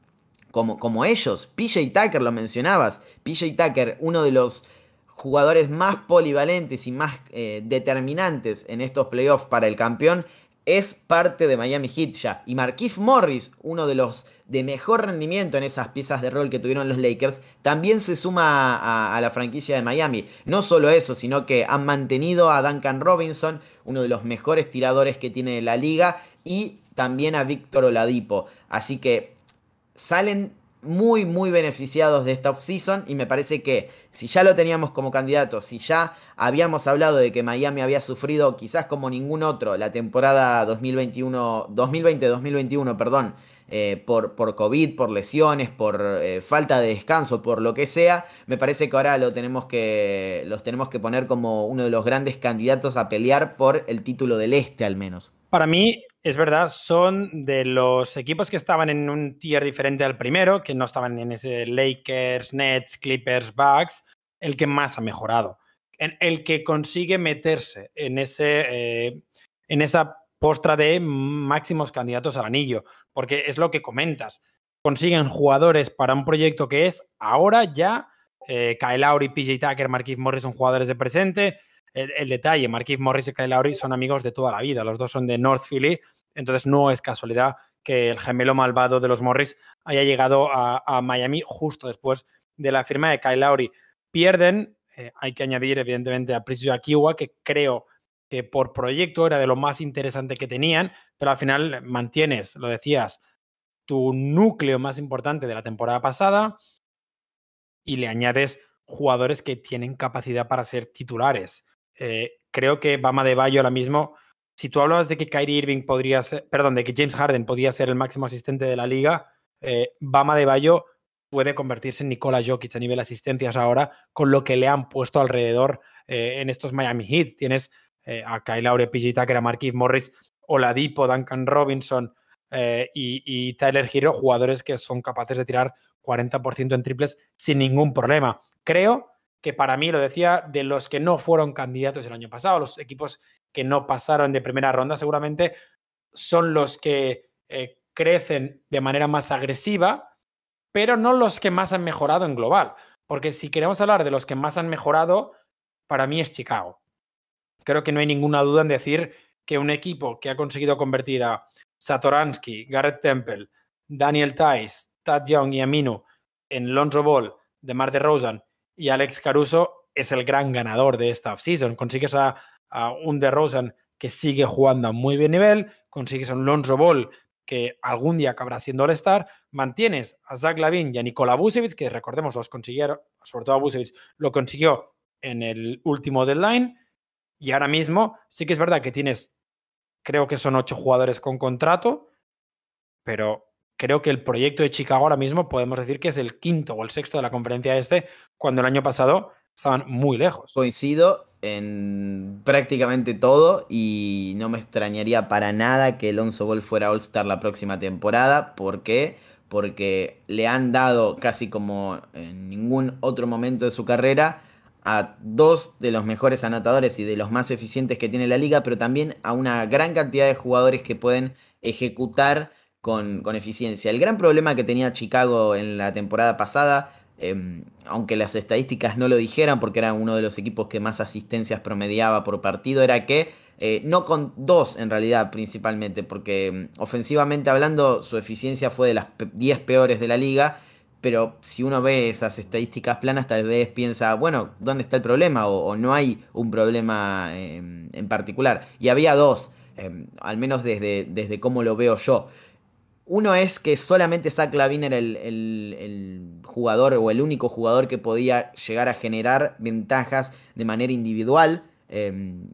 como, como ellos. PJ Tucker, lo mencionabas. PJ Tucker, uno de los jugadores más polivalentes y más eh, determinantes en estos playoffs para el campeón es parte de Miami Heat ya. Y Marquise Morris, uno de los de mejor rendimiento en esas piezas de rol que tuvieron los Lakers, también se suma a, la franquicia de Miami. No solo eso, sino que han mantenido a Duncan Robinson, uno de los mejores tiradores que tiene la liga, y también a Víctor Oladipo. Así que salen muy, muy beneficiados de esta offseason y me parece que si ya lo teníamos como candidato, si ya habíamos hablado de que Miami había sufrido quizás como ningún otro la temporada 2021, 2020-2021, perdón, eh, por, por, COVID, por lesiones, por eh, falta de descanso, por lo que sea, me parece que ahora lo tenemos que, los tenemos que poner como uno de los grandes candidatos a pelear por el título del Este al menos. Para mí, es verdad, son de los equipos que estaban en un tier diferente al primero, que no estaban en ese Lakers, Nets, Clippers, Bucks, el que más ha mejorado. El que consigue meterse en, ese, eh, en esa postra de máximos candidatos al anillo, porque es lo que comentas. Consiguen jugadores para un proyecto que es ahora ya eh, Kyle Lowry, PJ Tucker, Marquis Morris son jugadores de presente. El, detalle, Marquis Morris y Kyle Lowry son amigos de toda la vida. Los dos son de North Philly entonces no es casualidad que el gemelo malvado de los Morris haya llegado a, Miami justo después de la firma de Kyle Lowry. Pierden, eh, hay que añadir evidentemente a Preciso Akiwa, que creo que por proyecto era de lo más interesante que tenían, pero al final mantienes, lo decías, tu núcleo más importante de la temporada pasada y le añades jugadores que tienen capacidad para ser titulares. Eh, creo que Bama de Bayo ahora mismo si tú hablabas de que Kyrie Irving podría ser, perdón, de que James Harden podía ser el máximo asistente de la liga, eh, Bama de Bayo puede convertirse en Nikola Jokic a nivel asistencias ahora con lo que le han puesto alrededor eh, en estos Miami Heat. Tienes eh, a Kyle Lowry, PJ Tucker, a Marquis Morris, Oladipo, Duncan Robinson y, y, Tyler Hero, jugadores que son capaces de tirar 40% en triples sin ningún problema. Creo que para mí, lo decía, de los que no fueron candidatos el año pasado, los equipos que no pasaron de primera ronda seguramente son los que eh, crecen de manera más agresiva, pero no los que más han mejorado en global. Porque si queremos hablar de los que más han mejorado, para mí es Chicago. Creo que no hay ninguna duda en decir que un equipo que ha conseguido convertir a Satoransky, Garrett Temple, Daniel Tice, Tad Young y Amino en Lonzo Ball, DeMar DeRozan y Alex Caruso es el gran ganador de esta offseason. Consigues a a un DeRozan que sigue jugando a muy bien nivel, consigues a un Lonzo Ball que algún día acabará siendo All-Star, mantienes a Zach Lavin y a Nikola Vucevic, que recordemos los consiguieron, sobre todo a Vucevic, lo consiguió en el último deadline, y ahora mismo sí que es verdad que tienes, creo que son ocho jugadores con contrato, pero creo que el proyecto de Chicago ahora mismo podemos decir que es el quinto o el sexto de la conferencia este, cuando el año pasado estaban muy lejos. Coincido, en prácticamente todo y no me extrañaría para nada que Alonso Ball fuera All-Star la próxima temporada. ¿Por qué? Porque le han dado casi como en ningún otro momento de su carrera a dos de los mejores anotadores y de los más eficientes que tiene la liga, pero también a una gran cantidad de jugadores que pueden ejecutar con, con eficiencia. El gran problema que tenía Chicago en la temporada pasada Em, aunque las estadísticas no lo dijeran, porque era uno de los equipos que más asistencias promediaba por partido, era que eh, no con dos en realidad principalmente, porque em, ofensivamente hablando su eficiencia fue de las 10 peores de la liga, pero si uno ve esas estadísticas planas tal vez piensa, bueno, ¿dónde está el problema? O, no hay un problema em, en particular. Y había dos, al menos desde, desde cómo lo veo yo. Uno es que solamente Zach Lavin era el, jugador o el único jugador que podía llegar a generar ventajas de manera individual, em,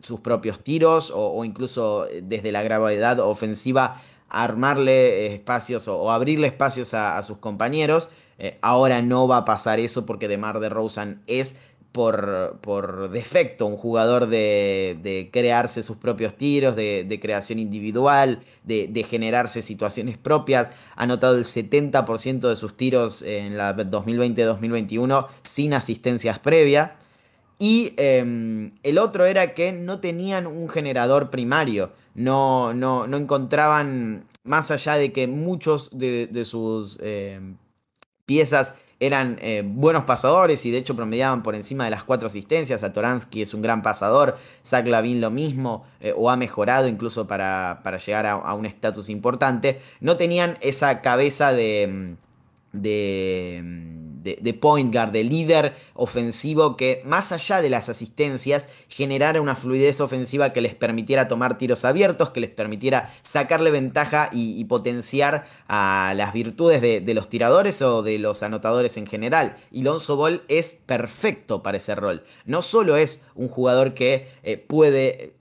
sus propios tiros o, incluso desde la gravedad ofensiva armarle espacios o, abrirle espacios a, sus compañeros. Eh, ahora no va a pasar eso porque DeMar DeRozan es por, defecto, un jugador de, crearse sus propios tiros, de, creación individual, de, generarse situaciones propias. Ha anotado el 70% de sus tiros en la 2020-2021 sin asistencias previas. Y em, el otro era que no tenían un generador primario. No, no, no encontraban, más allá de que muchos de, sus em, piezas eran eh, buenos pasadores y de hecho promediaban por encima de las cuatro asistencias. Atoransky es un gran pasador, Zach Lavin lo mismo, eh, o ha mejorado incluso para, llegar a, un estatus importante. No tenían esa cabeza de, de de, point guard, de líder ofensivo que más allá de las asistencias generara una fluidez ofensiva que les permitiera tomar tiros abiertos, que les permitiera sacarle ventaja y, potenciar a las virtudes de, los tiradores o de los anotadores en general. Y Lonzo Ball es perfecto para ese rol. No solo es un jugador que eh, puede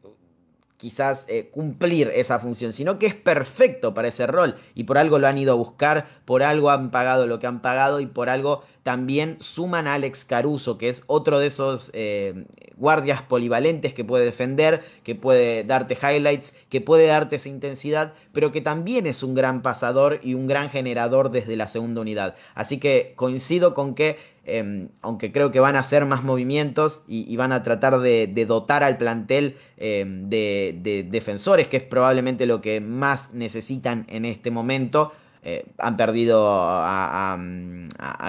quizás eh, cumplir esa función, sino que es perfecto para ese rol y por algo lo han ido a buscar, por algo han pagado lo que han pagado y por algo también suman a Alex Caruso, que es otro de esos eh, guardias polivalentes que puede defender, que puede darte highlights, que puede darte esa intensidad, pero que también es un gran pasador y un gran generador desde la segunda unidad. Así que coincido con que Em, aunque creo que van a hacer más movimientos y, van a tratar de, dotar al plantel em, de, defensores, que es probablemente lo que más necesitan en este momento. Eh, han perdido a,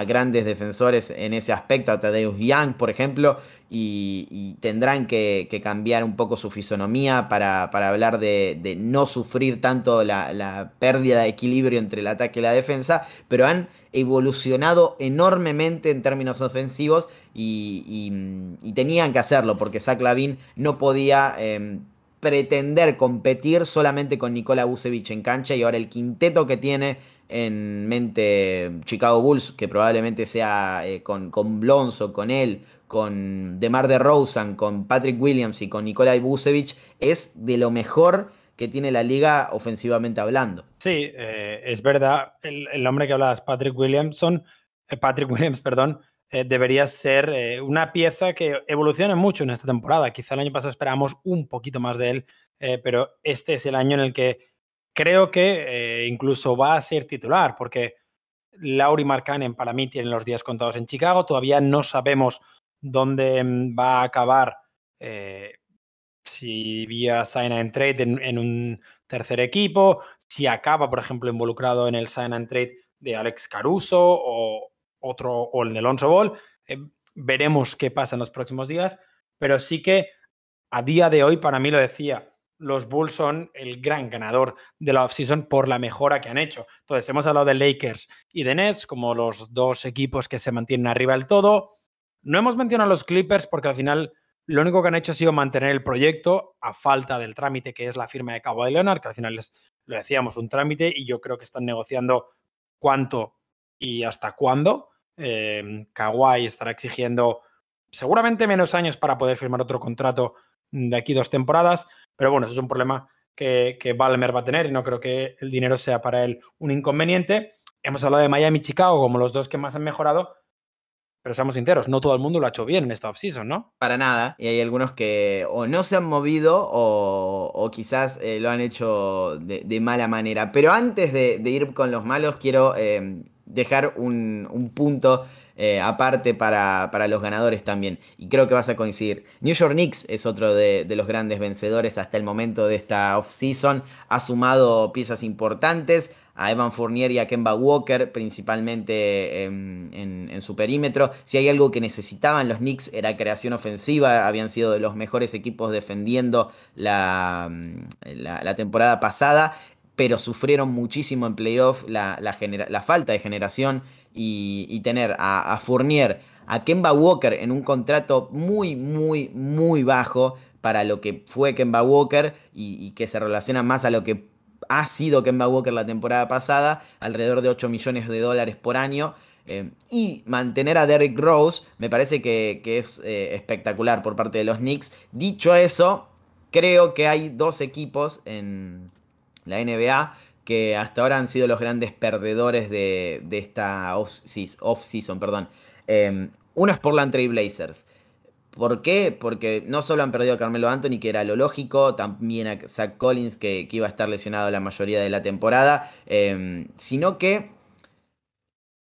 grandes defensores en ese aspecto, a Tadeusz Young, por ejemplo, y, tendrán que, cambiar un poco su fisonomía para, hablar de, no sufrir tanto la, pérdida de equilibrio entre el ataque y la defensa, pero han evolucionado enormemente en términos ofensivos y, tenían que hacerlo porque Zach Lavin no podía em, pretender competir solamente con Nikola Vucevic en cancha y ahora el quinteto que tiene en mente Chicago Bulls, que probablemente sea eh, con, con Blonzo, con él, con DeMar DeRozan, con Patrick Williams y con Nikola Vucevic, es de lo mejor que tiene la liga ofensivamente hablando. Sí, eh, es verdad. El, hombre que hablabas, Patrick Williamson, eh, Patrick Williams, (laughs) perdón, eh, debería ser una pieza que evolucione mucho en esta temporada. Quizá el año pasado esperábamos un poquito más de él, pero este es el año en el que creo que incluso va a ser titular, porque Lauri Markkanen para mí tiene los días contados en Chicago. Todavía no sabemos dónde mm, va a acabar si vía sign and trade en, un tercer equipo, si acaba, por ejemplo, involucrado en el sign and trade de Alex Caruso o otro o el de Alonso Ball. Eh, veremos qué pasa en los próximos días, pero sí que a día de hoy, para mí lo decía, los Bulls son el gran ganador de la offseason por la mejora que han hecho. Entonces, hemos hablado de Lakers y de Nets como los dos equipos que se mantienen arriba del todo. No hemos mencionado a los Clippers porque al final lo único que han hecho ha sido mantener el proyecto a falta del trámite que es la firma de Cabo de Leonard, que al final es, lo decíamos, un trámite y yo creo que están negociando cuánto y hasta cuándo. Eh, Kawhi estará exigiendo seguramente menos años para poder firmar otro contrato de aquí dos temporadas, pero bueno, eso es un problema que, que Balmer va a tener y no creo que el dinero sea para él un inconveniente. Hemos hablado de Miami y Chicago como los dos que más han mejorado, pero seamos sinceros, no todo el mundo lo ha hecho bien en esta offseason, ¿no? Para nada, y hay algunos que o no se han movido o, quizás eh, lo han hecho de, mala manera. Pero antes de, ir con los malos, quiero eh, dejar un, punto eh, aparte para, los ganadores también. Y creo que vas a coincidir. New York Knicks es otro de, de los grandes vencedores hasta el momento de esta offseason. Ha sumado piezas importantes a Evan Fournier y a Kemba Walker, principalmente en, su perímetro. Si hay algo que necesitaban los Knicks era creación ofensiva, habían sido de los mejores equipos defendiendo la, la, temporada pasada, pero sufrieron muchísimo en playoff la, falta de generación y, tener a, Fournier, a Kemba Walker en un contrato muy, muy, muy bajo para lo que fue Kemba Walker y que se relaciona más a lo que ha sido Kemba Walker la temporada pasada, alrededor de 8 millones de dólares por año. Eh, y mantener a Derrick Rose me parece que, es eh, espectacular por parte de los Knicks. Dicho eso, creo que hay dos equipos en la NBA que hasta ahora han sido los grandes perdedores de, esta off-season. Eh, uno es Portland Trail Blazers. ¿Por qué? Porque no solo han perdido a Carmelo Anthony, que era lo lógico, también a Zach Collins, que, iba a estar lesionado la mayoría de la temporada, em, sino que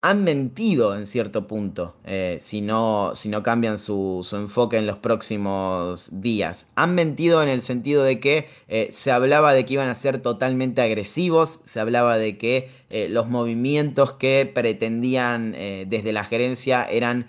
han mentido en cierto punto, eh, si, no, si, no, cambian su, enfoque en los próximos días. Han mentido en el sentido de que eh, se hablaba de que iban a ser totalmente agresivos, se hablaba de que eh, los movimientos que pretendían desde la gerencia eran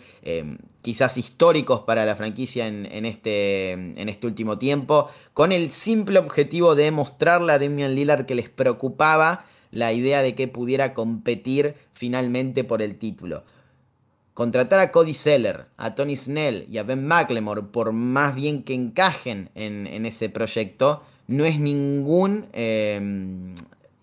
quizás históricos para la franquicia en, este, en, este, último tiempo, con el simple objetivo de mostrarle a Damian Lillard que les preocupaba la idea de que pudiera competir finalmente por el título. Contratar a Cody Seller, a Tony Snell y a Ben McLemore, por más bien que encajen en, ese proyecto, no es ningún em,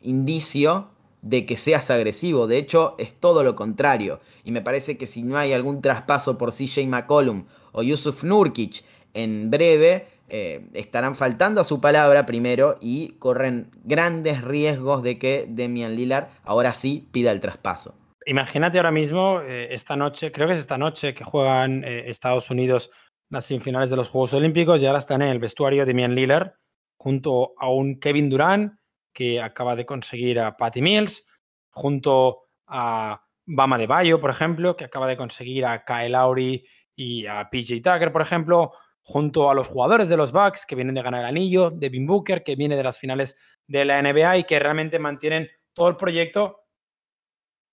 indicio de que seas agresivo. De hecho, es todo lo contrario. Y me parece que si no hay algún traspaso por CJ McCollum o Yusuf Nurkic en breve, eh, estarán faltando a su palabra primero y corren grandes riesgos de que Demian Lillard ahora sí pida el traspaso. Imagínate ahora mismo, eh, esta noche, creo que es esta noche que juegan eh, Estados Unidos las semifinales de los Juegos Olímpicos y ahora están en el vestuario de Demian Lillard junto a un Kevin Durant que acaba de conseguir a Patty Mills, junto a Bama de Bayo, por ejemplo, que acaba de conseguir a Kyle Lowry y a PJ Tucker, por ejemplo, junto a los jugadores de los Bucks que vienen de ganar el anillo, Devin Booker, que viene de las finales de la NBA y que realmente mantienen todo el proyecto.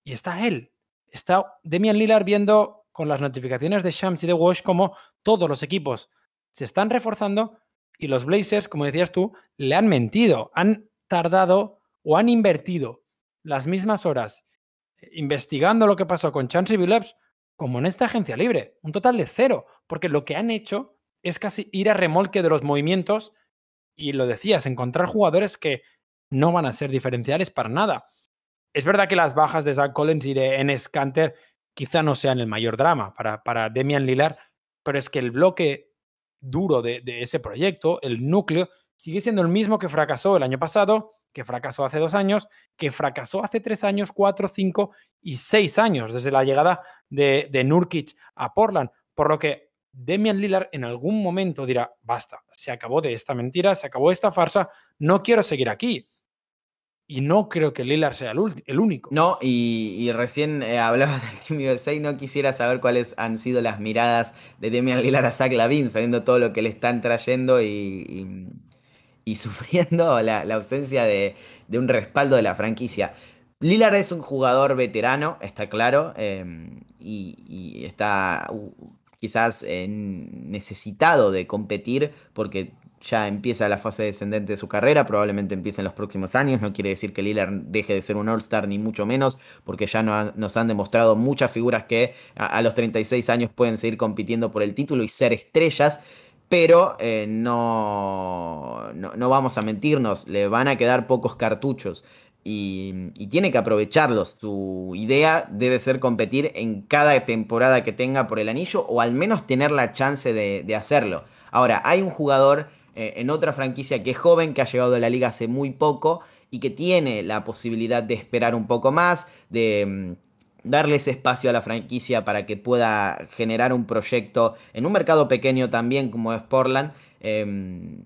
Y está él, está Demian Lillard viendo con las notificaciones de Shams y de Wash como todos los equipos se están reforzando y los Blazers, como decías tú, le han mentido, han tardado o han invertido las mismas horas investigando lo que pasó con Chancey Billups como en esta agencia libre. Un total de cero, porque lo que han hecho es casi ir a remolque de los movimientos y lo decías, encontrar jugadores que no van a ser diferenciales para nada. Es verdad que las bajas de Zach Collins y de Enes Kanter quizá no sean el mayor drama para, para Demian Lillard, pero es que el bloque duro de, ese proyecto, el núcleo, sigue siendo el mismo que fracasó el año pasado, que fracasó hace dos años, que fracasó hace tres años, cuatro, cinco y seis años, desde la llegada de, de Nurkic a Portland. Por lo que Demian Lillard en algún momento dirá, basta, se acabó de esta mentira, se acabó esta farsa, no quiero seguir aquí. Y no creo que Lillard sea el, único. No, y, recién eh, hablaba (laughs) del Team USA y no quisiera saber cuáles han sido las miradas de Demian Lillard a Zach Lavin, sabiendo todo lo que le están trayendo y y (laughs) sufriendo la, ausencia de, un respaldo de la franquicia. Lillard es un jugador veterano, está claro, em, y, está quizás necesitado de competir porque ya empieza la fase descendente de su carrera, probablemente empiece en los próximos años, no quiere decir que Lillard deje de ser un All-Star ni mucho menos, porque ya nos han demostrado muchas figuras que a, a los 36 años pueden seguir compitiendo por el título y ser estrellas pero eh, no, no, vamos a mentirnos, le van a quedar pocos cartuchos y, tiene que aprovecharlos. Su idea debe ser competir en cada temporada que tenga por el anillo o al menos tener la chance de, hacerlo. Ahora, hay un jugador eh, en otra franquicia que es joven, que ha llegado a la liga hace muy poco y que tiene la posibilidad de esperar un poco más, de darle ese espacio a la franquicia para que pueda generar un proyecto en un mercado pequeño también como es Portland. Em,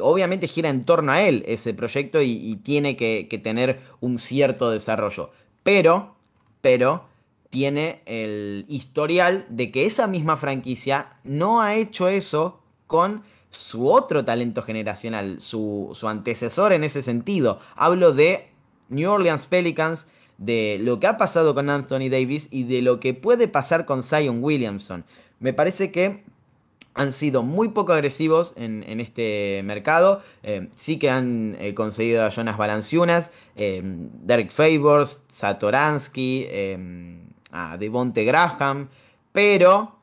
obviamente gira en torno a él ese proyecto y, tiene que, que, tener un cierto desarrollo. Pero, pero, tiene el historial de que esa misma franquicia no ha hecho eso con su otro talento generacional, su, su antecesor en ese sentido. Hablo de New Orleans Pelicans, de lo que ha pasado con Anthony Davis y de lo que puede pasar con Zion Williamson. Me parece que han sido muy poco agresivos en, este mercado. Eh, sí que han eh, conseguido a Jonas Balanciunas, eh, Derek Favors, Satoransky, a Devonte Graham, pero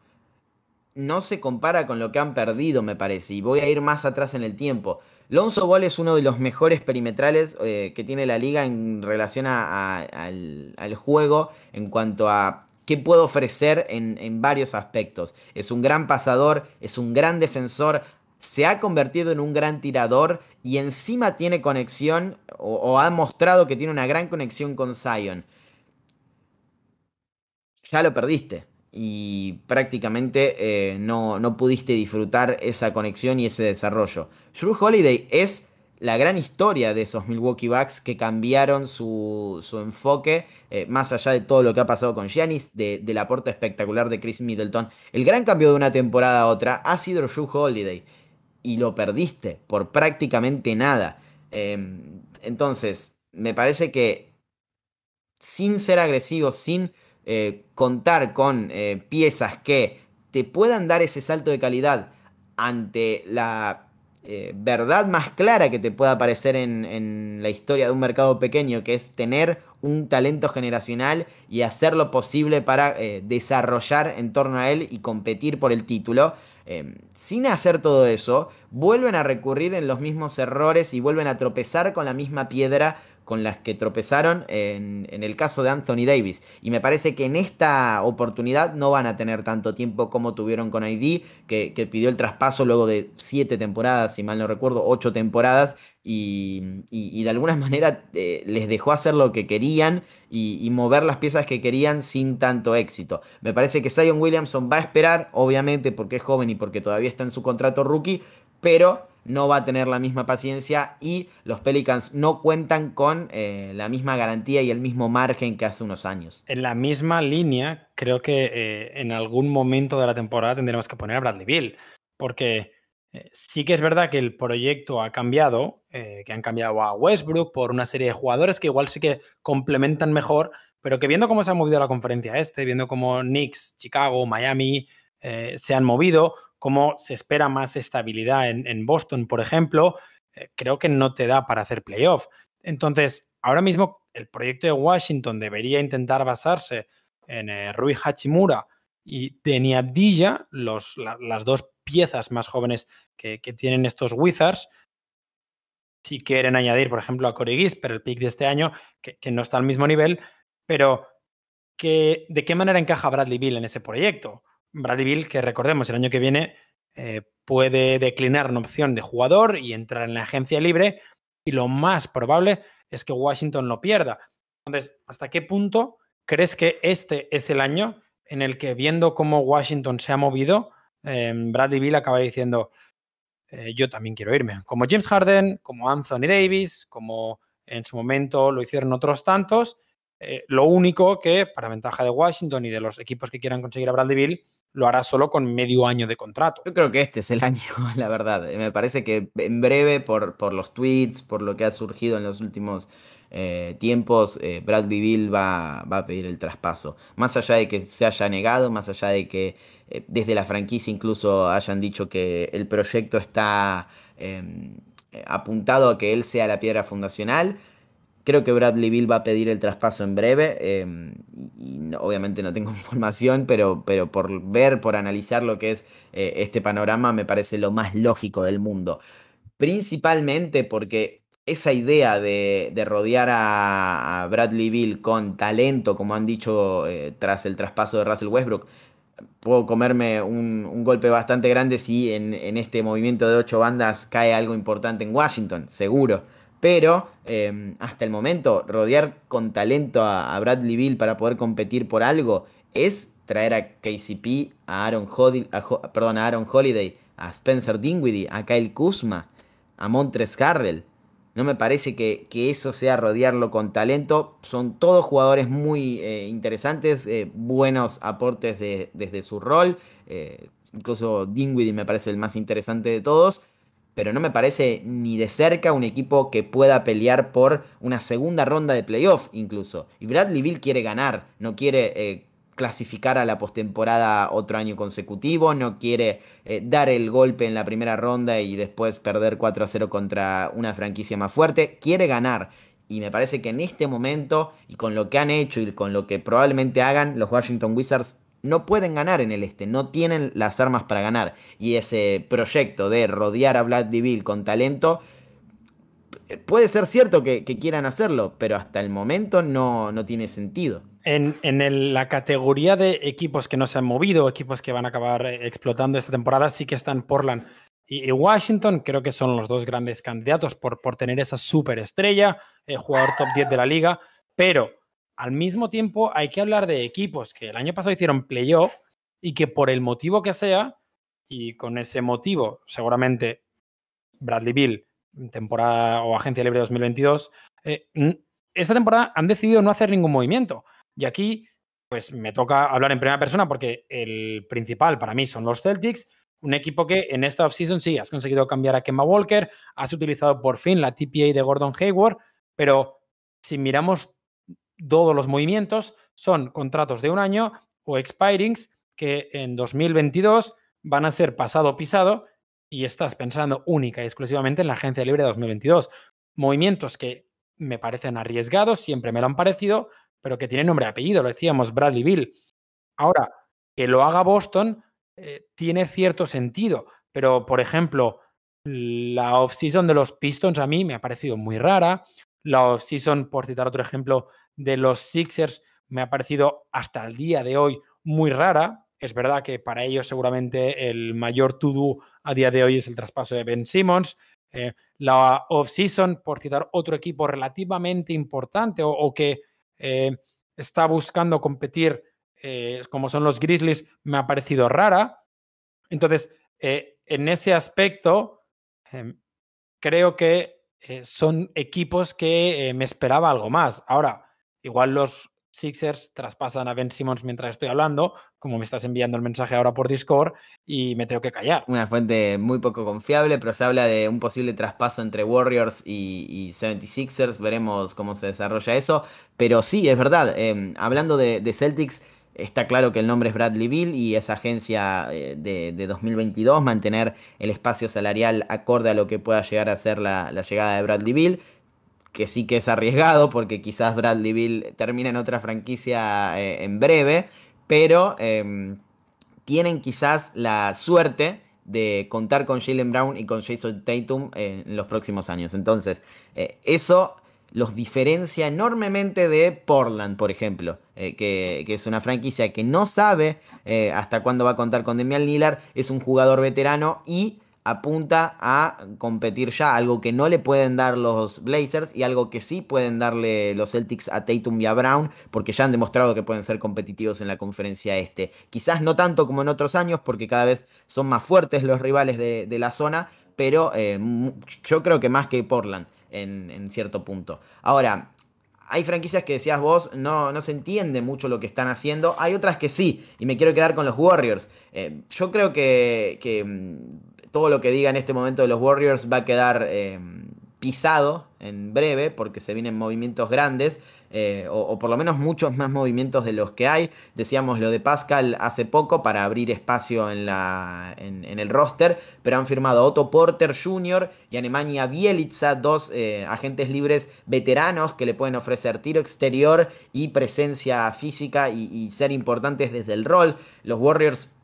no se compara con lo que han perdido, me parece. Y voy a ir más atrás en el tiempo. Lonzo Ball es uno de los mejores perimetrales que tiene la liga en relación al, juego en cuanto a qué puede ofrecer en, varios aspectos. Es un gran pasador, es un gran defensor, se ha convertido en un gran tirador y encima tiene conexión o, ha mostrado que tiene una gran conexión con Zion. Ya lo perdiste y prácticamente eh, no, no, pudiste disfrutar esa conexión y ese desarrollo. Drew Holiday es la gran historia de esos Milwaukee Bucks que cambiaron su, enfoque, eh, más allá de todo lo que ha pasado con Giannis, de, del aporte espectacular de Chris Middleton. El gran cambio de una temporada a otra ha sido Drew Holiday y lo perdiste por prácticamente nada. Em, entonces, me parece que sin ser agresivo, sin eh, contar con eh, piezas que te puedan dar ese salto de calidad ante la eh, verdad más clara que te pueda aparecer en, la historia de un mercado pequeño, que es tener un talento generacional y hacer lo posible para desarrollar en torno a él y competir por el título. sin hacer todo eso, vuelven a recurrir en los mismos errores y vuelven a tropezar con la misma piedra con las que tropezaron en, el caso de Anthony Davis. Y me parece que en esta oportunidad no van a tener tanto tiempo como tuvieron con ID, que, pidió el traspaso luego de siete temporadas, si mal no recuerdo, ocho temporadas, y, de alguna manera eh, les dejó hacer lo que querían y, y, mover las piezas que querían sin tanto éxito. Me parece que Zion Williamson va a esperar, obviamente porque es joven y porque todavía está en su contrato rookie, pero no va a tener la misma paciencia y los Pelicans no cuentan con eh, la misma garantía y el mismo margen que hace unos años. En la misma línea, creo que eh, en algún momento de la temporada tendremos que poner a Bradley Bill, porque eh, sí que es verdad que el proyecto ha cambiado, que han cambiado a Westbrook por una serie de jugadores que igual sí que complementan mejor, pero que viendo cómo se ha movido la conferencia este, viendo cómo Knicks, Chicago, Miami se han movido, cómo se espera más estabilidad en, Boston, por ejemplo, eh, creo que no te da para hacer playoff. Entonces, ahora mismo el proyecto de Washington debería intentar basarse en eh, Rui Hachimura y Deni Abdilla, los, las dos piezas más jóvenes que, tienen estos Wizards. Si quieren añadir, por ejemplo, a Corey pero el pick de este año, que, no está al mismo nivel, pero que, ¿de qué manera encaja Bradley Bill en ese proyecto? Bradley Bill, que recordemos, el año que viene eh, puede declinar una opción de jugador y entrar en la agencia libre, y lo más probable es que Washington lo pierda. Entonces, ¿hasta qué punto crees que este es el año en el que, viendo cómo Washington se ha movido, em, Bradley Bill acaba diciendo, eh, yo también quiero irme? Como James Harden, como Anthony Davis, como en su momento lo hicieron otros tantos. Eh, lo único que, para ventaja de Washington y de los equipos que quieran conseguir a Bradley lo hará solo con medio año de contrato. Yo creo que este es el (laughs) año, la verdad. Me parece que en breve, por, por los tweets, por lo que ha surgido en los últimos eh, tiempos, eh, Bradley Bill va, va, a pedir el traspaso. Más allá de que se haya negado, más allá de que eh, desde la franquicia incluso hayan dicho que el proyecto está em, apuntado a que él sea la piedra fundacional. Creo que Bradley Bill va a pedir el traspaso en breve em, y, obviamente no tengo (laughs) información, pero, pero por ver, por analizar lo que es eh, este panorama me parece lo más lógico del mundo. Principalmente porque esa idea de, rodear a, Bradley Bill con talento, como han dicho eh, tras el traspaso de Russell Westbrook, puedo comerme un, golpe bastante grande si en, en este movimiento de ocho bandas cae algo importante en Washington, seguro pero em, hasta el momento rodear con talento a, Bradley Bill para poder competir por algo es traer a KCP, a Aaron, perdón, a Aaron Holiday, a Spencer Dinwiddie, a Kyle Kuzma, a Montres Harrell. No me parece que, eso sea rodearlo con talento. Son todos jugadores muy eh, interesantes, eh, buenos aportes desde su rol. Eh, incluso Dinwiddie me parece el más interesante de todos. Pero no me parece ni de cerca un equipo que pueda pelear por una segunda ronda de playoff incluso. Y Bradley Bill quiere ganar, no quiere clasificar a la postemporada otro año consecutivo, no quiere eh, dar el golpe en la primera ronda y después perder 4 a 0 contra una franquicia más fuerte, quiere ganar. Y me parece que en este momento, y con lo que han hecho y con lo que probablemente hagan, los Washington Wizards no pueden ganar en el este, no tienen las armas para ganar. Y ese proyecto de rodear a Vlad Bill con talento, puede ser cierto que, quieran hacerlo, pero hasta el momento no, no tiene sentido. En, la categoría de equipos que no se han movido, equipos que van a acabar eh, explotando esta temporada, sí que están Portland y, Washington. Creo que son los dos grandes candidatos por, por tener esa superestrella, el eh, jugador top 10 de la liga. Pero al mismo tiempo hay que hablar de equipos que el año pasado hicieron playoff y que por el motivo que sea, y con ese motivo seguramente Bradley Bill, temporada o agencia libre 2022, eh, esta temporada han decidido no hacer ningún movimiento. Y aquí, pues me toca hablar en primera persona porque el principal para mí son los Celtics, un equipo que en esta offseason sí has conseguido cambiar a Kemba Walker, has utilizado por fin la TPA de Gordon Hayward, pero si miramos todos los movimientos, son contratos de un año o expirings que en 2022 van a ser pasado pisado y estás pensando única y exclusivamente en la agencia libre de 2022. Movimientos que me parecen arriesgados, siempre me lo han parecido, pero que tiene nombre y apellido, lo decíamos, Bradley Bill. Ahora, que lo haga Boston eh, tiene cierto sentido, pero por ejemplo, la off-season de los Pistons a mí me ha parecido muy rara. La off-season, por citar otro ejemplo, de los Sixers me ha parecido hasta el día de hoy muy rara. Es verdad que para ellos seguramente el mayor to-do a día de hoy es el traspaso de Ben Simmons. Eh, la off-season, por citar otro equipo relativamente importante o que eh, está buscando competir eh, como son los Grizzlies, me ha parecido rara. Entonces, en ese aspecto, creo que son equipos que me esperaba algo más. Ahora, igual los Sixers traspasan a Ben Simmons mientras estoy hablando, como me estás enviando el mensaje ahora por Discord, y me tengo que callar. Una fuente muy poco confiable, pero se habla de un posible traspaso entre Warriors y, 76ers, veremos cómo se desarrolla eso. Pero sí, es verdad, em, hablando de, Celtics, está claro que el nombre es Bradley Bill y esa agencia eh, de, 2022, mantener el espacio salarial acorde a lo que pueda llegar a ser la, la llegada de Bradley Bill que sí que es arriesgado porque quizás Bradley Bill termine en otra franquicia eh, en breve, pero em, tienen quizás la suerte de contar con Jalen Brown y con Jason Tatum en los próximos años. Entonces, eh, eso los diferencia enormemente de Portland, por ejemplo, eh, que, que, es una franquicia que no sabe hasta cuándo va a contar con Demian Lillard, es un jugador veterano y apunta a competir ya, algo que no le pueden dar los Blazers y algo que sí pueden darle los Celtics a Tatum y a Brown, porque ya han demostrado que pueden ser competitivos en la conferencia este. Quizás no tanto como en otros años, porque cada vez son más fuertes los rivales de, la zona, pero eh, yo creo que más que Portland en, cierto punto. Ahora, hay franquicias que decías vos, no, no se entiende mucho lo que están haciendo. Hay otras que sí, y me quiero quedar con los Warriors. Eh, yo creo que, mm, todo lo que diga en este momento de los Warriors va a quedar eh, pisado en breve porque se vienen movimientos grandes. Eh, o, por lo menos muchos más movimientos de los que hay. Decíamos lo de Pascal hace poco para abrir espacio en, la, en, el roster, pero han firmado Otto Porter Jr. y a Nemanja Bielica, dos eh, agentes libres veteranos que le pueden ofrecer tiro exterior y presencia física y ser importantes desde el rol. Los Warriors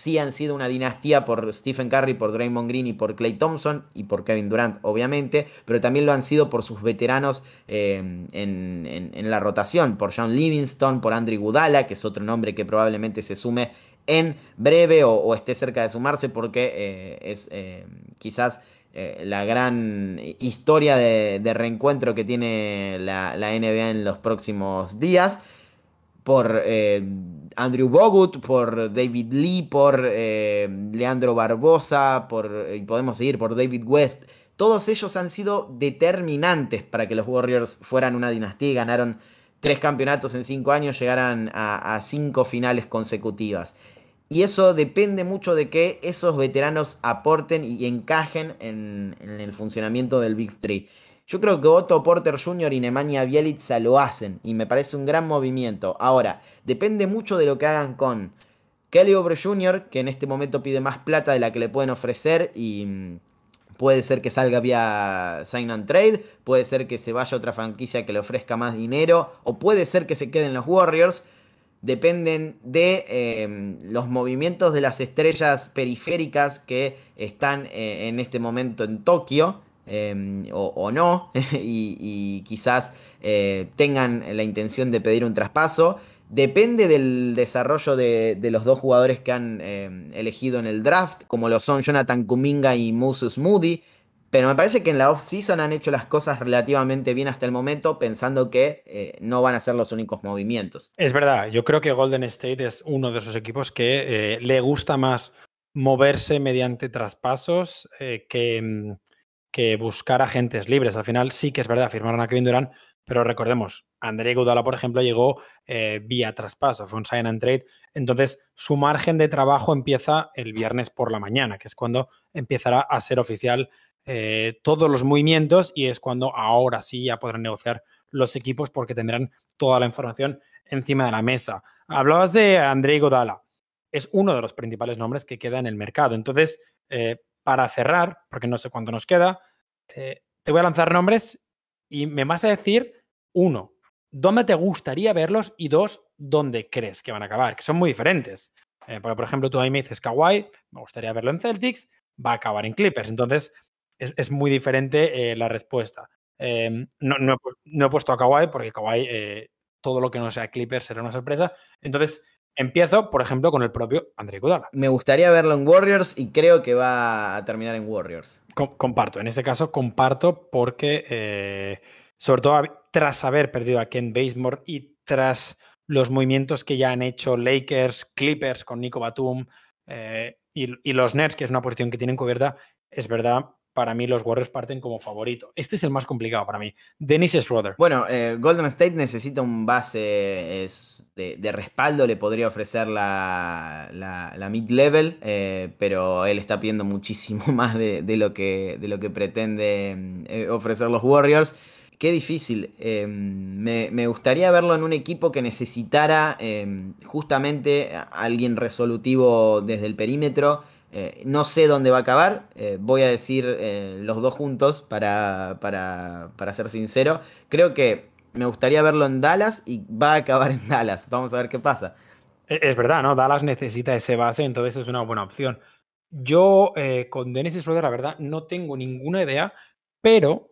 sí han sido una dinastía por Stephen Curry, por Draymond Green y por Clay Thompson y por Kevin Durant, obviamente, pero también lo han sido por sus veteranos eh, en, la rotación, por John Livingston, por Andrew Gudala, que es otro nombre que probablemente se sume en breve o, esté cerca de sumarse porque eh, es eh, quizás la gran historia de, reencuentro que tiene la, NBA en los próximos días. Por Andrew Bogut, por David Lee, por eh, Leandro Barbosa, por, y podemos seguir, por David West. Todos ellos han sido determinantes para que los Warriors fueran una dinastía y ganaron tres campeonatos en cinco años, llegaran a cinco finales consecutivas. Y eso depende mucho de que esos veteranos aporten y encajen en, el funcionamiento del Big Three. Yo creo que Otto Porter Jr. y Nemanja Bielitsa lo hacen y me parece un gran movimiento. Ahora, depende mucho de lo que hagan con Kelly Oubre Jr., que en este momento pide más plata de la que le pueden ofrecer y mm, puede ser que salga vía sign and trade, puede ser que se vaya a otra franquicia que le ofrezca más dinero o puede ser que se queden los Warriors dependen de em, los movimientos de las estrellas periféricas que están eh, en este momento en Tokio. Em, o, no, (laughs) y, quizás eh, tengan la intención de pedir un traspaso. Depende del desarrollo de, los dos jugadores que han em, elegido en el draft, como lo son Jonathan Kuminga y Moses Moody. Pero me parece que en la off-season han hecho las cosas relativamente bien hasta el momento, pensando que eh, no van a ser los únicos movimientos. Es verdad, yo creo que Golden State es uno de esos equipos que eh, le gusta más moverse mediante traspasos que, mm, que, buscar agentes libres. Al final sí que es verdad, firmaron a Kevin Durant, pero recordemos, André Gudala, por ejemplo, llegó vía traspaso, fue un sign and trade. Entonces, su margen de trabajo empieza el viernes por la mañana, que es cuando empezará a ser oficial eh, todos los movimientos y es cuando ahora sí ya podrán negociar los equipos porque tendrán toda la información encima de la mesa. Hablabas de Andrei Godala, es uno de los principales nombres que queda en el mercado. Entonces, eh, para cerrar, porque no sé cuánto nos queda, eh, te voy a lanzar nombres y me vas a decir, uno, dónde te gustaría verlos y dos, dónde crees que van a acabar, que son muy diferentes. por ejemplo, tú ahí me dices Kawhi, me gustaría verlo en Celtics, va a acabar en Clippers. Entonces, es, muy diferente eh, la respuesta. Em, no, he, puesto a Kawhi porque Kawhi, eh, todo lo que no sea Clippers será una sorpresa. Entonces, empiezo, por ejemplo, con el propio André Kudala. Me gustaría verlo en Warriors y creo que va a terminar en Warriors. comparto, en ese caso comparto porque, eh, sobre todo tras haber perdido a Ken Basemore y tras los movimientos que ya han hecho Lakers, Clippers con Nico Batum y, y, los Nets, que es una posición que tienen cubierta, es verdad para mí los Warriors parten como favorito. Este es el más complicado para mí. Dennis Schroeder. Bueno, eh, Golden State necesita un base de, respaldo, le podría ofrecer la, la, mid-level, eh, pero él está pidiendo muchísimo (laughs) más de, lo, que, de lo que pretende eh, ofrecer los Warriors. Qué difícil. Me, me, gustaría verlo en un equipo que necesitara justamente alguien resolutivo desde el perímetro eh, no sé dónde va a acabar, eh, voy a decir eh, los dos juntos para, para, para, ser sincero. Creo que me gustaría verlo en Dallas y va a acabar en Dallas. Vamos a ver qué pasa. E, es verdad, ¿no? Dallas necesita ese base, entonces es una buena opción. Yo con Dennis Schroeder, la verdad, no tengo ninguna idea, pero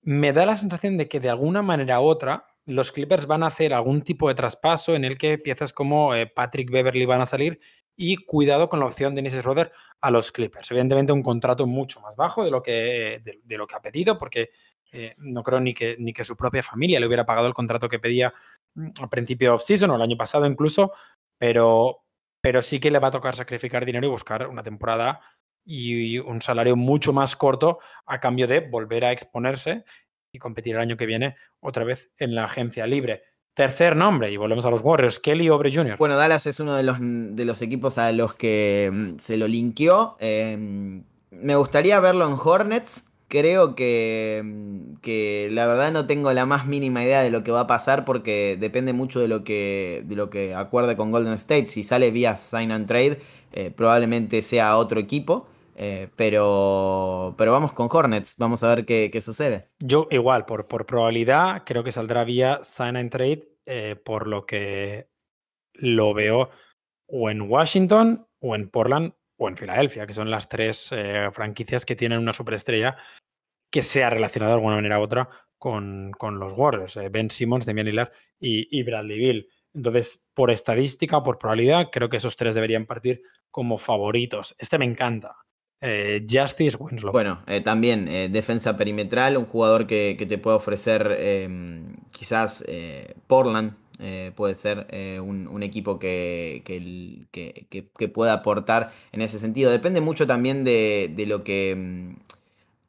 me da la sensación de que de alguna manera u otra los Clippers van a hacer algún tipo de traspaso en el que piezas como Patrick Beverly van a salir y cuidado con la opción de Dennis Schroeder a los Clippers. Evidentemente un contrato mucho más bajo de lo que, de, lo que ha pedido, porque eh, no creo ni que, ni que su propia familia le hubiera pagado el contrato que pedía mm, a principio de off-season o el año pasado incluso, pero, pero sí que le va a tocar sacrificar dinero y buscar una temporada y un salario mucho más corto a cambio de volver a exponerse y competir el año que viene otra vez en la agencia libre. Tercer nombre, y volvemos a los Warriors, Kelly Obre Jr. Bueno, Dallas es uno de los, de los equipos a los que mm, se lo linkeó. Em, me gustaría verlo en Hornets. Creo que, mm, que, la verdad no tengo la más mínima idea de lo que va a pasar porque depende mucho de lo que, de lo que acuerde con Golden State. Si sale vía sign and trade, eh, probablemente sea otro equipo. Eh, pero, pero vamos con Hornets, vamos a ver qué, sucede. Yo igual, por, por, probabilidad, creo que saldrá vía sign and trade, eh, por lo que lo veo o en Washington, o en Portland, o en Filadelfia, que son las tres eh, franquicias que tienen una superestrella que sea relacionada de alguna manera u otra con, con los Warriors. ben Simmons, Demian Lillard y, y Bradley Bill. Entonces, por estadística, por probabilidad, creo que esos tres deberían partir como favoritos. Este me encanta. Eh, Justice Winslow. Bueno, eh, también eh, defensa perimetral, un jugador que, que te puede ofrecer em, quizás Portland, puede ser un, un, equipo que, que, que, pueda aportar en ese sentido. Depende mucho también de, de lo que em,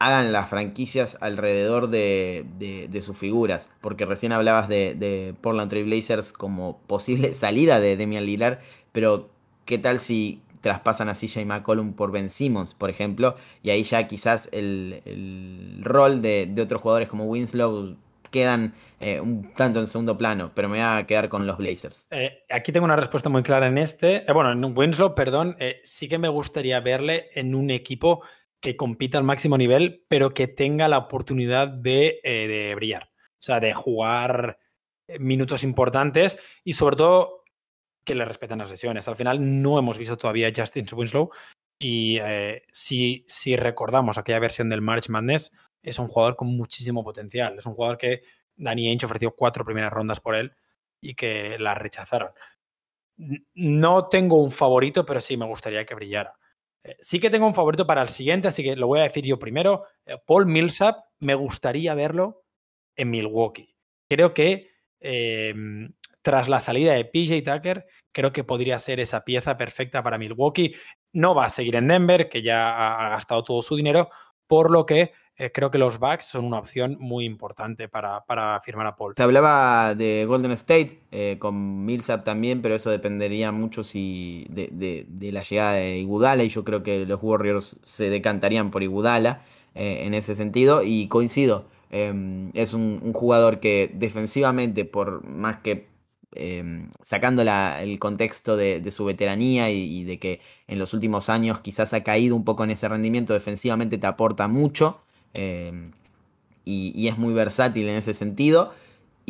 hagan las franquicias alrededor de, de, sus figuras. Porque recién hablabas de, de Portland Trail Blazers como posible (laughs) salida de Demian Lillard, pero ¿qué tal si traspasan a CJ McCollum por Ben Simmons, por ejemplo? Y ahí ya quizás el, rol de, otros jugadores como Winslow quedan eh, un tanto en segundo plano, pero me voy a quedar con los Blazers. Eh, aquí tengo una respuesta muy clara en este. Eh, bueno, en Winslow, perdón, sí que me gustaría verle en un equipo que compita al máximo nivel, pero que tenga la oportunidad de, de brillar. O sea, de jugar minutos importantes y sobre todo que le respeten las lesiones. Al final no hemos visto todavía a Justin Winslow y eh, si, si, recordamos aquella versión del March Madness, es un jugador con muchísimo potencial. Es un jugador que Danny Ainge ofreció cuatro primeras rondas por él y que la rechazaron. No tengo un favorito, pero sí me gustaría que brillara. Eh, sí que tengo un favorito para el siguiente, así que lo voy a decir yo primero. Eh, Paul Millsap, me gustaría verlo en Milwaukee. Creo que tras la salida de PJ Tucker, creo que podría ser esa pieza perfecta para Milwaukee. No va a seguir en Denver, que ya ha gastado todo su dinero, por lo que eh, creo que los Bucks son una opción muy importante para, firmar a Paul. Se hablaba de Golden State eh, con Millsap también, pero eso dependería mucho de, la llegada de Igudala y yo creo que los Warriors se decantarían por Igudala eh, en ese sentido y coincido. Em, es un, jugador que defensivamente, por más que Em, sacando el contexto de, su veteranía y, de que en los últimos años quizás ha caído un poco en ese rendimiento defensivamente, te aporta mucho em, y, es muy versátil en ese sentido.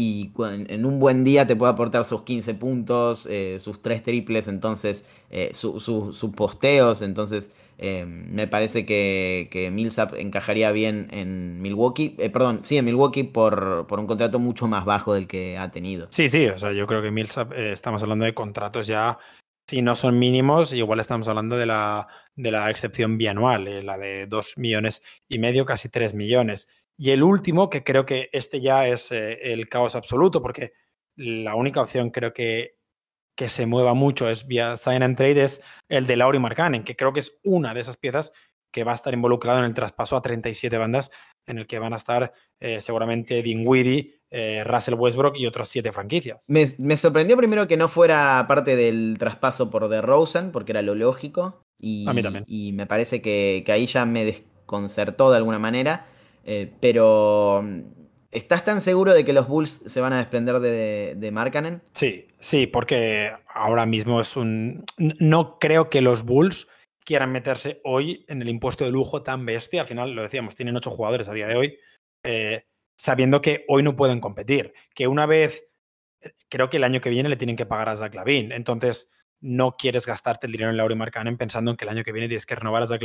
Y en un buen día te puede aportar sus 15 puntos, eh, sus 3 triples, entonces eh, sus posteos, entonces Em, me parece que, que, Millsap encajaría bien en Milwaukee. Eh, perdón, sí, en Milwaukee por, por, un contrato mucho más bajo del que ha tenido. Sí, sí, o sea, yo creo que Millsap, eh, estamos hablando de contratos ya, si no son mínimos, igual estamos hablando de la, de la excepción bianual, eh, la de 2 millones y medio, casi 3 millones. Y el último, que creo que este ya es el caos absoluto, porque la única opción creo que que se mueva mucho es vía sign and trade es el de Lauri Markkanen, que creo que es una de esas piezas que va a estar involucrado en el traspaso a 37 bandas, en el que van a estar eh, seguramente Dinwiddie, eh, Russell Westbrook y otras siete franquicias. Me, sorprendió primero que no fuera parte del traspaso por DeRozan, porque era lo lógico. Y, a mí también. Y me parece que, ahí ya me desconcertó de alguna manera. Eh, pero ¿Estás tan seguro de que los Bulls se van a desprender de, de? Sí, sí, porque ahora mismo es un. No creo que los Bulls quieran meterse hoy en el impuesto de lujo tan bestia. Al final, lo decíamos, tienen ocho jugadores a día de hoy, eh, sabiendo que hoy no pueden competir. Que una vez, creo que el año que viene le tienen que pagar a Zach Lavin. Entonces, no quieres gastarte el dinero en Laurie Markkanen pensando en que el año que viene tienes que renovar a Zach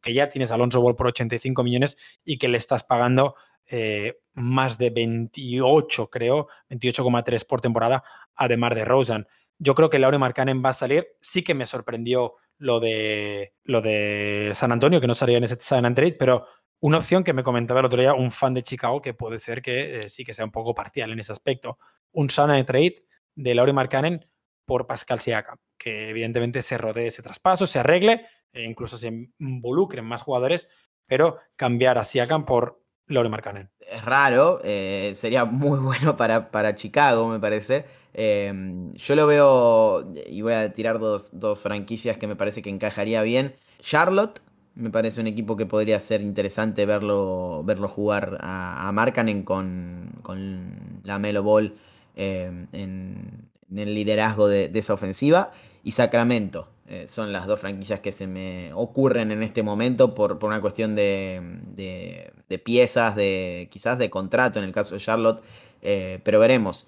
que ya tienes a Alonso Ball por 85 millones y que le estás pagando eh, más de 28, creo, 28,3 por temporada, además de Rosen. Yo creo que Laure Markkanen va a salir. Sí que me sorprendió lo de, lo de San Antonio, que no salía en ese San Antonio, pero una opción que me comentaba el otro día un fan de Chicago, que puede ser que eh, sí que sea un poco parcial en ese aspecto. Un San Trade de Laure Markkanen por Pascal Siakam, que evidentemente se rodee ese traspaso, se arregle, e incluso se involucren más jugadores, pero cambiar a Siakam por Laure Markkanen. Es raro, eh, sería muy (laughs) bueno para, para Chicago, me parece. Em, yo lo veo, y voy a tirar dos, franquicias que me parece que encajaría bien. Charlotte, me parece un equipo que podría ser interesante verlo, verlo jugar a, a Markkanen con, con la Melo Ball em, en, el liderazgo de esa ofensiva. Y Sacramento, eh, son las dos franquicias que se me ocurren en este momento por, una cuestión de, piezas, de quizás de contrato en el caso de Charlotte, eh, pero veremos.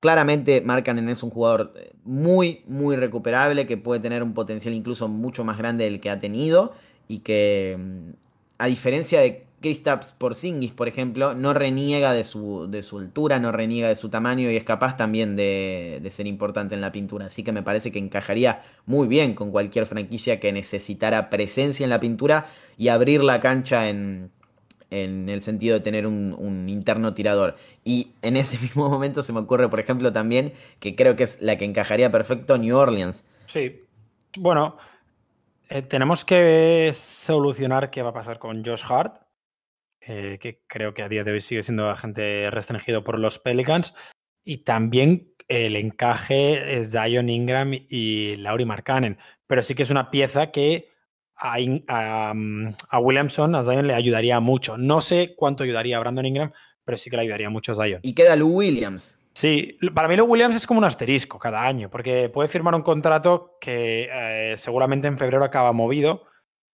Claramente Markkanen es un jugador eh, muy, muy recuperable, que puede tener un potencial incluso mucho más grande del que ha tenido y que, mm, a diferencia de Kristaps Porzingis, por ejemplo, no reniega de su, de su altura, no reniega de su tamaño y es capaz también de, de, ser importante en la pintura. Así que me parece que encajaría muy bien con cualquier franquicia que necesitara presencia en la pintura y abrir la cancha en, en el sentido de tener un, un, interno tirador. Y en ese (laughs) mismo momento se me ocurre, por ejemplo, también que creo que es la que encajaría perfecto New Orleans. Sí, bueno, eh, tenemos que solucionar qué va a pasar con Josh Hart eh, que creo que a día de hoy sigue siendo agente restringido por los Pelicans, y también el encaje es Zion Ingram y Laurie Markkanen, pero sí que es una pieza que a, a, a, Williamson, a Zion le ayudaría mucho. No sé cuánto ayudaría a Brandon Ingram, pero sí que le ayudaría mucho a Zion. Y queda Lou Williams. Sí, para mí Lou Williams es como un asterisco cada año, porque puede firmar un contrato que eh, seguramente en febrero acaba movido.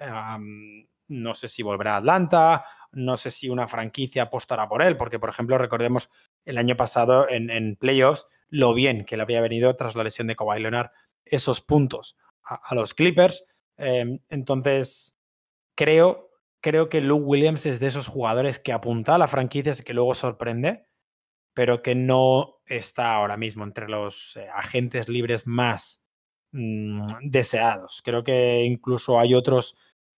Um, no sé si volverá a Atlanta, no sé si una franquicia apostará por él, porque, por ejemplo, recordemos el año pasado en, en playoffs lo bien que le había venido tras la lesión de Kawhi Leonard esos puntos a, los Clippers. Eh, entonces, creo, creo que Luke Williams es de esos jugadores que apunta a la franquicia y que luego sorprende, pero que no está ahora mismo entre los eh, agentes libres más mmm, deseados. Creo que incluso hay otros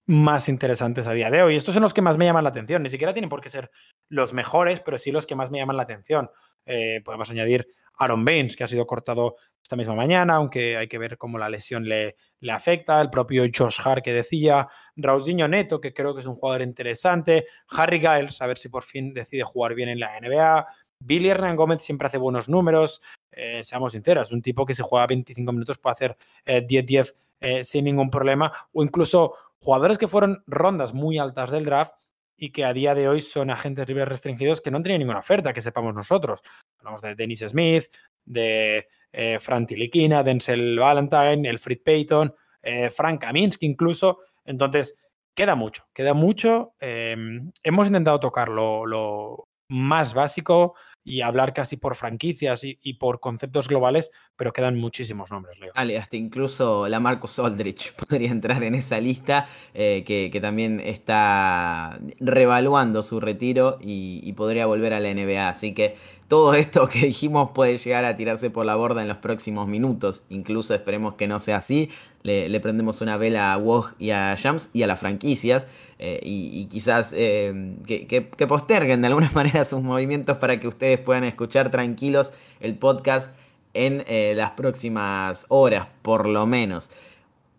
más interesantes a día de hoy. Estos son los que más me llaman la atención. Ni siquiera tienen por qué ser los mejores, pero sí los que más me llaman la atención. Eh, podemos añadir Aaron Baines, que ha sido cortado esta misma mañana, aunque hay que ver cómo la lesión le, le afecta. El propio Josh Hart que decía, Raulzinho Neto, que creo que es un jugador interesante. Harry Giles, a ver si por fin decide jugar bien en la NBA. Billy Hernán Gómez siempre hace buenos números. Eh, seamos sinceros, un tipo que se juega 25 minutos puede hacer 10-10 eh, sin ningún problema. O incluso jugadores que fueron rondas muy altas del draft y que a día de hoy son agentes libres restringidos que no han tenido ninguna oferta, que sepamos nosotros. Hablamos de Dennis Smith, de eh, Fran Denzel Valentine, Elfrid Payton, eh, Frank Kaminsky incluso. Entonces, queda mucho, queda mucho. Eh, hemos intentado tocar lo, más básico y hablar casi por franquicias y, por conceptos globales, pero quedan muchísimos nombres, Leo. Vale, hasta incluso la Marcus Aldrich (laughs) podría entrar en esa lista, eh, que, también está revaluando su retiro y, podría volver a la NBA. Así que todo esto que dijimos puede llegar a tirarse por la borda en los próximos minutos. Incluso esperemos que no sea así. Le, prendemos una vela a Woj y a Shams y a las franquicias. Eh, y, quizás eh, que, que, posterguen de alguna (laughs) manera sus movimientos para que ustedes puedan escuchar tranquilos el podcast en eh, las próximas horas, por lo menos.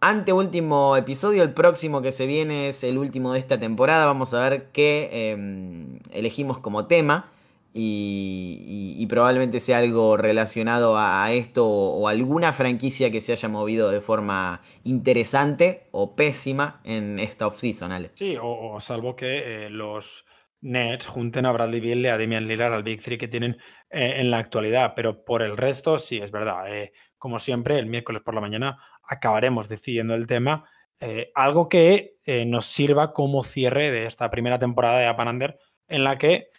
Ante último episodio, el próximo que se viene es el último de esta temporada. Vamos a ver qué eh, elegimos como tema. Y, y, probablemente sea algo relacionado a, esto o, alguna franquicia que se haya movido de forma interesante o pésima en esta offseason, Ale. Sí, o, o, salvo que eh, los Nets junten a Bradley Beal y a Damian Lillard al Big Three que tienen eh, en la actualidad, pero por el resto sí, es verdad. Eh, como siempre, el miércoles por la mañana acabaremos decidiendo el tema, eh, algo que nos sirva como cierre de esta primera temporada de Apanander en la que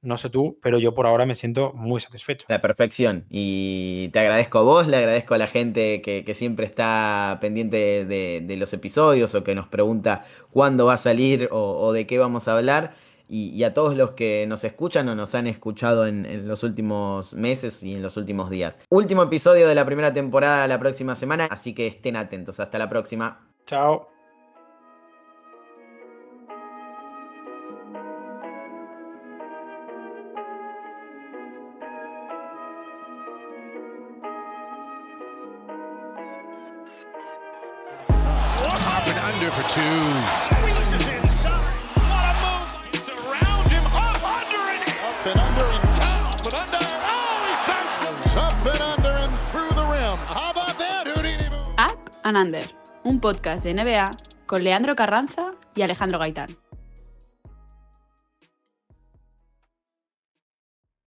no sé tú, pero yo por ahora me siento muy satisfecho. La perfección. Y te agradezco a vos, le agradezco a la gente que, siempre está pendiente de, los episodios o que nos pregunta cuándo va a salir o de qué vamos a hablar. Y, y, a todos los que nos escuchan o nos han escuchado en, en, los últimos meses y en los últimos días. Último episodio de la primera temporada la próxima semana, así que estén atentos. Hasta la próxima. Chao. under for two. And Under, un podcast de NBA con Leandro Carranza y Alejandro Gaitán.